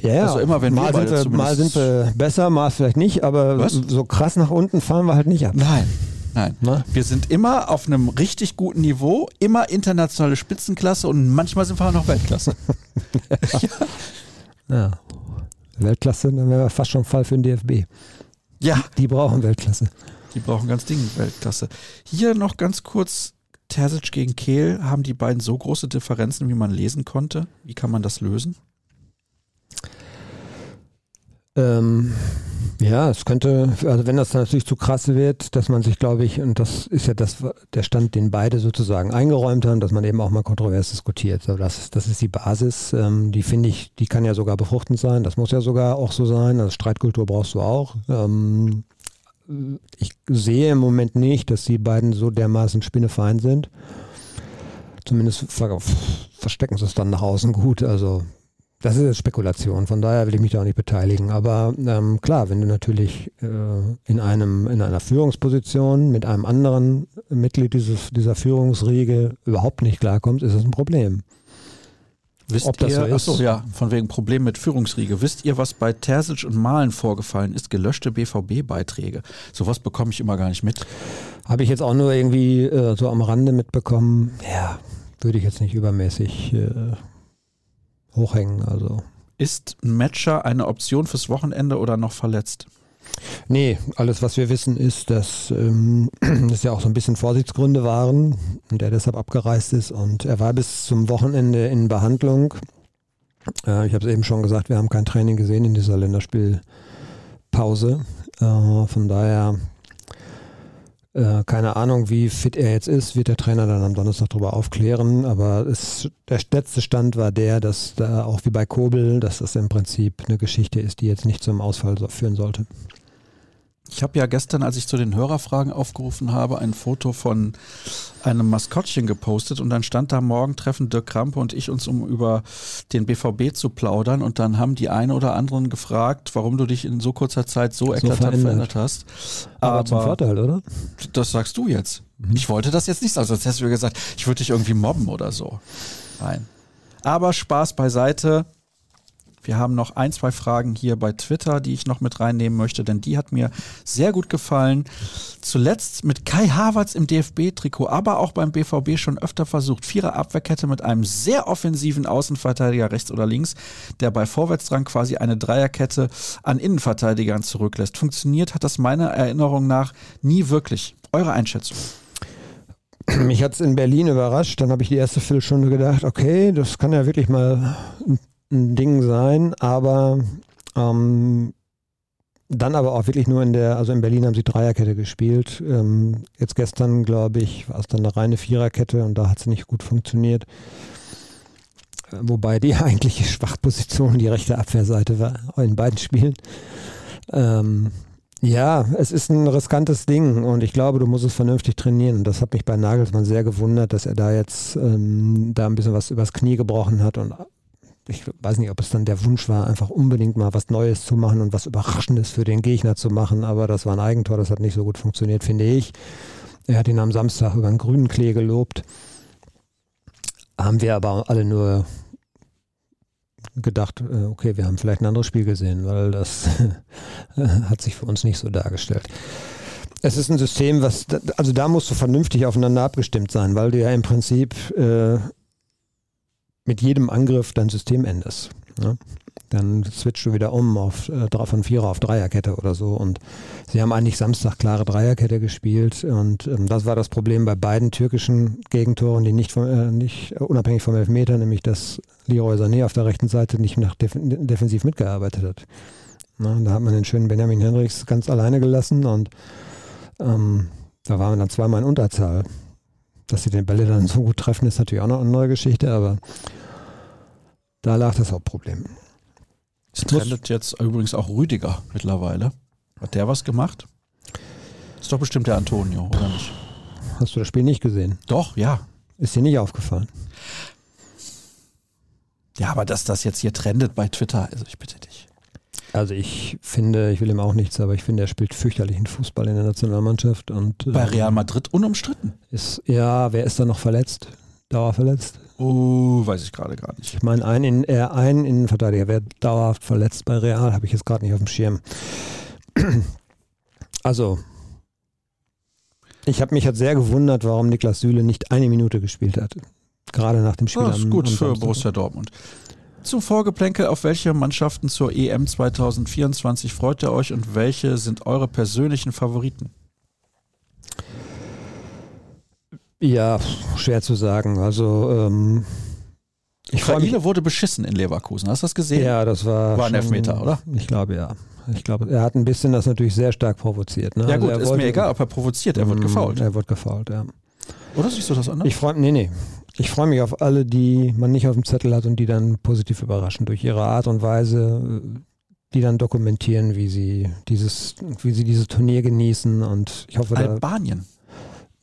Ja, ja. Also immer, wenn mal, wir sind wir, mal sind wir besser, mal vielleicht nicht, aber was? so krass nach unten fallen wir halt nicht ab. Nein, Nein. Na? Wir sind immer auf einem richtig guten Niveau, immer internationale Spitzenklasse und manchmal sind wir auch noch Weltklasse. (laughs) ja. ja. Weltklasse, dann wäre fast schon ein Fall für den DFB. Ja. Die brauchen Weltklasse. Die brauchen ganz dringend Weltklasse. Hier noch ganz kurz: Terzic gegen Kehl. Haben die beiden so große Differenzen, wie man lesen konnte? Wie kann man das lösen? Ähm, ja, es könnte, also wenn das natürlich zu krass wird, dass man sich, glaube ich, und das ist ja das, der Stand, den beide sozusagen eingeräumt haben, dass man eben auch mal kontrovers diskutiert. Also das, das ist die Basis, ähm, die finde ich, die kann ja sogar befruchtend sein, das muss ja sogar auch so sein, also Streitkultur brauchst du auch. Ähm, ich sehe im Moment nicht, dass die beiden so dermaßen spinnefein sind. Zumindest ver verstecken sie es dann nach außen gut, also das ist jetzt Spekulation, von daher will ich mich da auch nicht beteiligen. Aber ähm, klar, wenn du natürlich äh, in, einem, in einer Führungsposition mit einem anderen Mitglied dieses, dieser Führungsriege überhaupt nicht klarkommst, ist das ein Problem. Wisst Ob das ihr, so? Achso, ja, von wegen Problem mit Führungsriege. Wisst ihr, was bei Terzic und Malen vorgefallen ist? Gelöschte BVB-Beiträge. Sowas bekomme ich immer gar nicht mit. Habe ich jetzt auch nur irgendwie äh, so am Rande mitbekommen. Ja, würde ich jetzt nicht übermäßig äh, hochhängen. Also. Ist Matcher eine Option fürs Wochenende oder noch verletzt? Nee, alles, was wir wissen, ist, dass ähm, (clears throat) es ja auch so ein bisschen Vorsichtsgründe waren und er deshalb abgereist ist. Und er war bis zum Wochenende in Behandlung. Äh, ich habe es eben schon gesagt, wir haben kein Training gesehen in dieser Länderspielpause. Äh, von daher äh, keine Ahnung, wie fit er jetzt ist, wird der Trainer dann am Donnerstag darüber aufklären. Aber es, der letzte Stand war der, dass da auch wie bei Kobel, dass das im Prinzip eine Geschichte ist, die jetzt nicht zum Ausfall führen sollte. Ich habe ja gestern, als ich zu den Hörerfragen aufgerufen habe, ein Foto von einem Maskottchen gepostet und dann stand da morgen treffen Dirk Krampe und ich uns, um über den BVB zu plaudern und dann haben die eine oder anderen gefragt, warum du dich in so kurzer Zeit so, so eklatant verändert. verändert hast. Aber, Aber zum Vorteil, oder? Das sagst du jetzt. Mhm. Ich wollte das jetzt nicht sagen, sonst hättest du gesagt, ich würde dich irgendwie mobben oder so. Nein. Aber Spaß beiseite. Wir haben noch ein, zwei Fragen hier bei Twitter, die ich noch mit reinnehmen möchte, denn die hat mir sehr gut gefallen. Zuletzt mit Kai Havertz im DFB-Trikot, aber auch beim BVB schon öfter versucht. Vierer Abwehrkette mit einem sehr offensiven Außenverteidiger rechts oder links, der bei Vorwärtsdrang quasi eine Dreierkette an Innenverteidigern zurücklässt. Funktioniert hat das meiner Erinnerung nach nie wirklich. Eure Einschätzung? Mich hat es in Berlin überrascht. Dann habe ich die erste Viertelstunde gedacht, okay, das kann ja wirklich mal ein ein Ding sein, aber ähm, dann aber auch wirklich nur in der, also in Berlin haben sie Dreierkette gespielt. Ähm, jetzt gestern, glaube ich, war es dann eine reine Viererkette und da hat es nicht gut funktioniert. Wobei die (laughs) eigentliche Schwachposition die rechte Abwehrseite war in beiden Spielen. Ähm, ja, es ist ein riskantes Ding und ich glaube, du musst es vernünftig trainieren. Und das hat mich bei Nagelsmann sehr gewundert, dass er da jetzt ähm, da ein bisschen was übers Knie gebrochen hat und ich weiß nicht, ob es dann der Wunsch war, einfach unbedingt mal was Neues zu machen und was Überraschendes für den Gegner zu machen, aber das war ein Eigentor, das hat nicht so gut funktioniert, finde ich. Er hat ihn am Samstag über einen grünen Klee gelobt. Haben wir aber alle nur gedacht, äh, okay, wir haben vielleicht ein anderes Spiel gesehen, weil das (laughs) hat sich für uns nicht so dargestellt. Es ist ein System, was, also da musst du vernünftig aufeinander abgestimmt sein, weil du ja im Prinzip äh, mit jedem Angriff dein System änderst. Ne? Dann switchst du wieder um auf äh, von Vierer auf Dreierkette oder so. Und sie haben eigentlich Samstag klare Dreierkette gespielt. Und ähm, das war das Problem bei beiden türkischen Gegentoren, die nicht, von, äh, nicht äh, unabhängig vom Elfmeter, nämlich dass Leroy Sané auf der rechten Seite nicht nach def defensiv mitgearbeitet hat. Na, da hat man den schönen Benjamin Henrichs ganz alleine gelassen und ähm, da waren wir dann zweimal in Unterzahl. Dass sie den Bälle dann so gut treffen, ist natürlich auch noch eine neue Geschichte, aber da lag das Hauptproblem. Es trendet jetzt übrigens auch Rüdiger mittlerweile. Hat der was gemacht? Ist doch bestimmt der Antonio, oder nicht? Hast du das Spiel nicht gesehen? Doch, ja. Ist dir nicht aufgefallen? Ja, aber dass das jetzt hier trendet bei Twitter, also ich bitte dich. Also ich finde, ich will ihm auch nichts, aber ich finde, er spielt fürchterlichen Fußball in der Nationalmannschaft. Und, Bei Real ähm, Madrid unumstritten. Ist, ja, wer ist da noch verletzt? Dauerverletzt? Oh, weiß ich gerade gar nicht. Ich meine, ein, in, äh, ein Innenverteidiger wäre dauerhaft verletzt bei Real, habe ich jetzt gerade nicht auf dem Schirm. (clears throat) Also, ich habe mich halt sehr gewundert, warum Niklas Süle nicht eine Minute gespielt hat. Gerade nach dem Spiel. Das ist am, gut am für Borussia Dortmund. Zum Vorgeplänkel, auf welche Mannschaften zur EM 2024 freut ihr euch und welche sind eure persönlichen Favoriten? Ja, schwer zu sagen. Also ähm, ich Ukraine wurde beschissen in Leverkusen. Hast du das gesehen? Ja, das war. War ein Elfmeter, oder? Ich glaube ja. Ich glaube, er hat ein bisschen das natürlich sehr stark provoziert. Ne? Ja also gut, ist wollte, mir egal, ob er provoziert. Er wird mm, gefault. Er wird gefault, ja. Oder siehst du das anders? Ich freue nee, nee. Ich freue mich auf alle, die man nicht auf dem Zettel hat und die dann positiv überraschen durch ihre Art und Weise, die dann dokumentieren, wie sie dieses, wie sie dieses Turnier genießen und ich hoffe, Albanien. Da,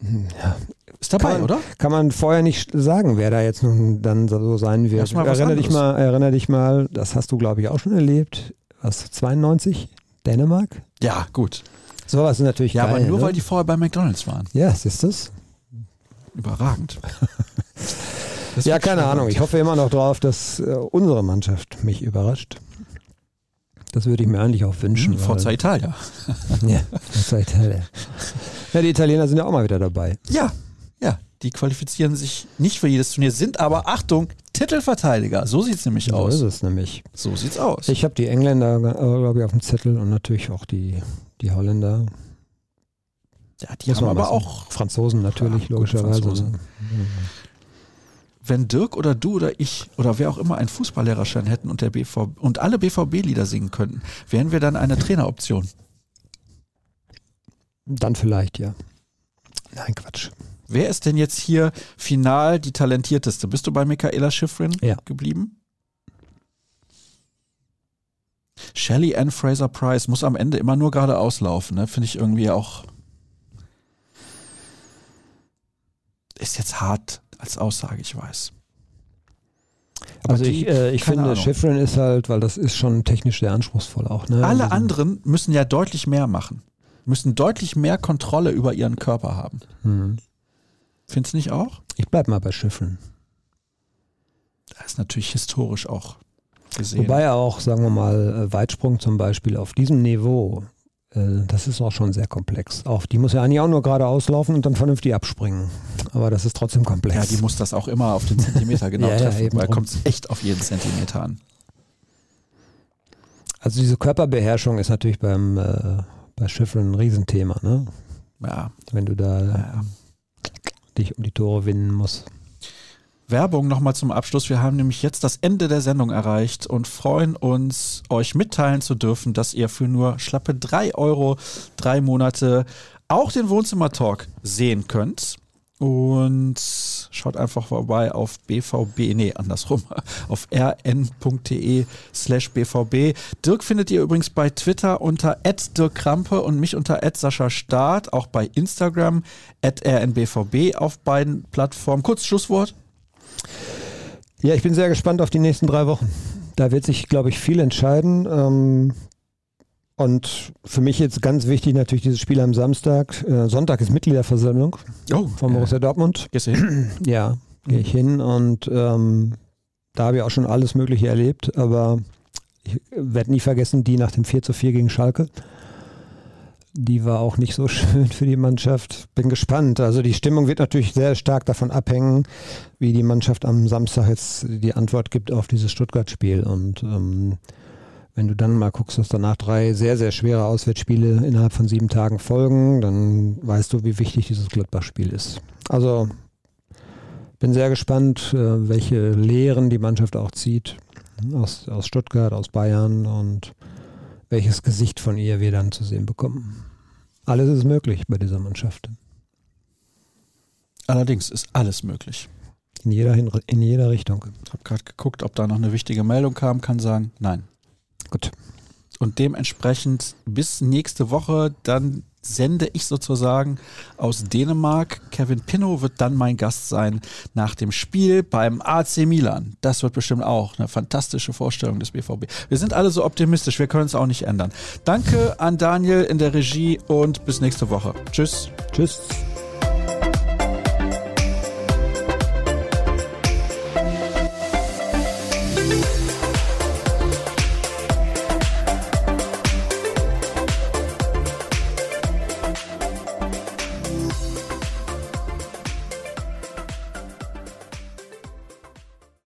ja, ist dabei, kann, oder? Kann man vorher nicht sagen, wer da jetzt nun dann so sein wird. Erinnere dich mal, erinnere dich mal, das hast du glaube ich auch schon erlebt. Was 92 Dänemark? Ja, gut. So was ist natürlich Ja, geil, aber nur ne? weil die vorher bei McDonald's waren. Ja, ist (laughs) das? Überragend. ja, keine Ahnung. Ich hoffe immer noch drauf, dass äh, unsere Mannschaft mich überrascht. Das würde ich mir eigentlich auch wünschen. Hm, Forza Italia. ja, Forza Italia. (laughs) Ja, die Italiener sind ja auch mal wieder dabei. Ja, ja. Die qualifizieren sich nicht für jedes Turnier, sind aber, Achtung, Titelverteidiger. So sieht es nämlich so aus. So ist es nämlich. So sieht's aus. Ich habe die Engländer, äh, glaube ich, auf dem Zettel und natürlich auch die, die Holländer. Ja, die Muss haben aber auch Franzosen natürlich, ja, logischerweise. Franzosen. Ne? Wenn Dirk oder du oder ich oder wer auch immer einen Fußballlehrerschein hätten und der BV und alle BVB-Lieder singen könnten, wären wir dann eine Traineroption. Dann vielleicht, ja. Nein, Quatsch. Wer ist denn jetzt hier final die talentierteste? Bist du bei Michaela Schifrin Ja. geblieben? Shelley Ann Fraser Price muss am Ende immer nur geradeaus laufen, ne? Finde ich irgendwie auch. Ist jetzt hart als Aussage, ich weiß. Aber also die- ich, äh, ich finde, Ahnung. Schifrin ist halt, weil das ist schon technisch sehr anspruchsvoll auch. Ne? Alle Also- anderen müssen ja deutlich mehr machen. Müssen deutlich mehr Kontrolle über ihren Körper haben. Hm. Findest du nicht auch? Ich bleib mal bei Schifrin. Das ist natürlich historisch auch gesehen. Wobei auch, sagen wir mal, äh, Weitsprung zum Beispiel auf diesem Niveau, äh, das ist auch schon sehr komplex. Auch die muss ja eigentlich auch nur geradeaus laufen und dann vernünftig abspringen. Aber das ist trotzdem komplex. ja, die muss das auch immer auf den Zentimeter genau (laughs) Ja, ja, treffen, eben weil kommt es echt auf jeden Zentimeter an. also diese Körperbeherrschung ist natürlich beim äh, bei Schifrin ein Riesenthema, ne? Ja, Wenn du da ja. dich um die Tore winden musst. Werbung nochmal zum Abschluss. Wir haben nämlich jetzt das Ende der Sendung erreicht und freuen uns, euch mitteilen zu dürfen, dass ihr für nur schlappe drei Euro drei Monate auch den Wohnzimmer-Talk sehen könnt. Und schaut einfach vorbei auf BVB, nee, andersrum, (laughs) auf rn.de slash BVB. Dirk findet ihr übrigens bei Twitter unter Dirk Krampe und mich unter Staat, auch bei Instagram rnbvb auf beiden Plattformen. Kurz Schlusswort. Ja, ich bin sehr gespannt auf die nächsten drei Wochen. Da wird sich, glaube ich, viel entscheiden. Ähm, und für mich jetzt ganz wichtig natürlich dieses Spiel am Samstag. Äh, Sonntag ist Mitgliederversammlung Oh, von Borussia Dortmund. Gehst du hin? (clears throat) Ja, gehe ich hin und ähm, da habe ich auch schon alles Mögliche erlebt, aber ich werde nie vergessen, die nach dem 4 zu 4 gegen Schalke. Die war auch nicht so (laughs) schön für die Mannschaft. Bin gespannt. Also die Stimmung wird natürlich sehr stark davon abhängen, wie die Mannschaft am Samstag jetzt die Antwort gibt auf dieses Stuttgart-Spiel. Und ähm, wenn du dann mal guckst, dass danach drei sehr, sehr schwere Auswärtsspiele innerhalb von sieben Tagen folgen, dann weißt du, wie wichtig dieses Gladbach-Spiel ist. Also bin sehr gespannt, äh, welche Lehren die Mannschaft auch zieht. Aus, aus Stuttgart, aus Bayern und welches Gesicht von ihr wir dann zu sehen bekommen. Alles ist möglich bei dieser Mannschaft. Allerdings ist alles möglich. In jeder, in jeder Richtung. Ich habe gerade geguckt, ob da noch eine wichtige Meldung kam, kann sagen, nein. Gut. Und dementsprechend bis nächste Woche, dann sende ich sozusagen aus Dänemark. Kevin Pinnow wird dann mein Gast sein nach dem Spiel beim AC Milan. Das wird bestimmt auch eine fantastische Vorstellung des BVB. Wir sind alle so optimistisch, wir können es auch nicht ändern. Danke an Daniel in der Regie und bis nächste Woche. Tschüss. Tschüss.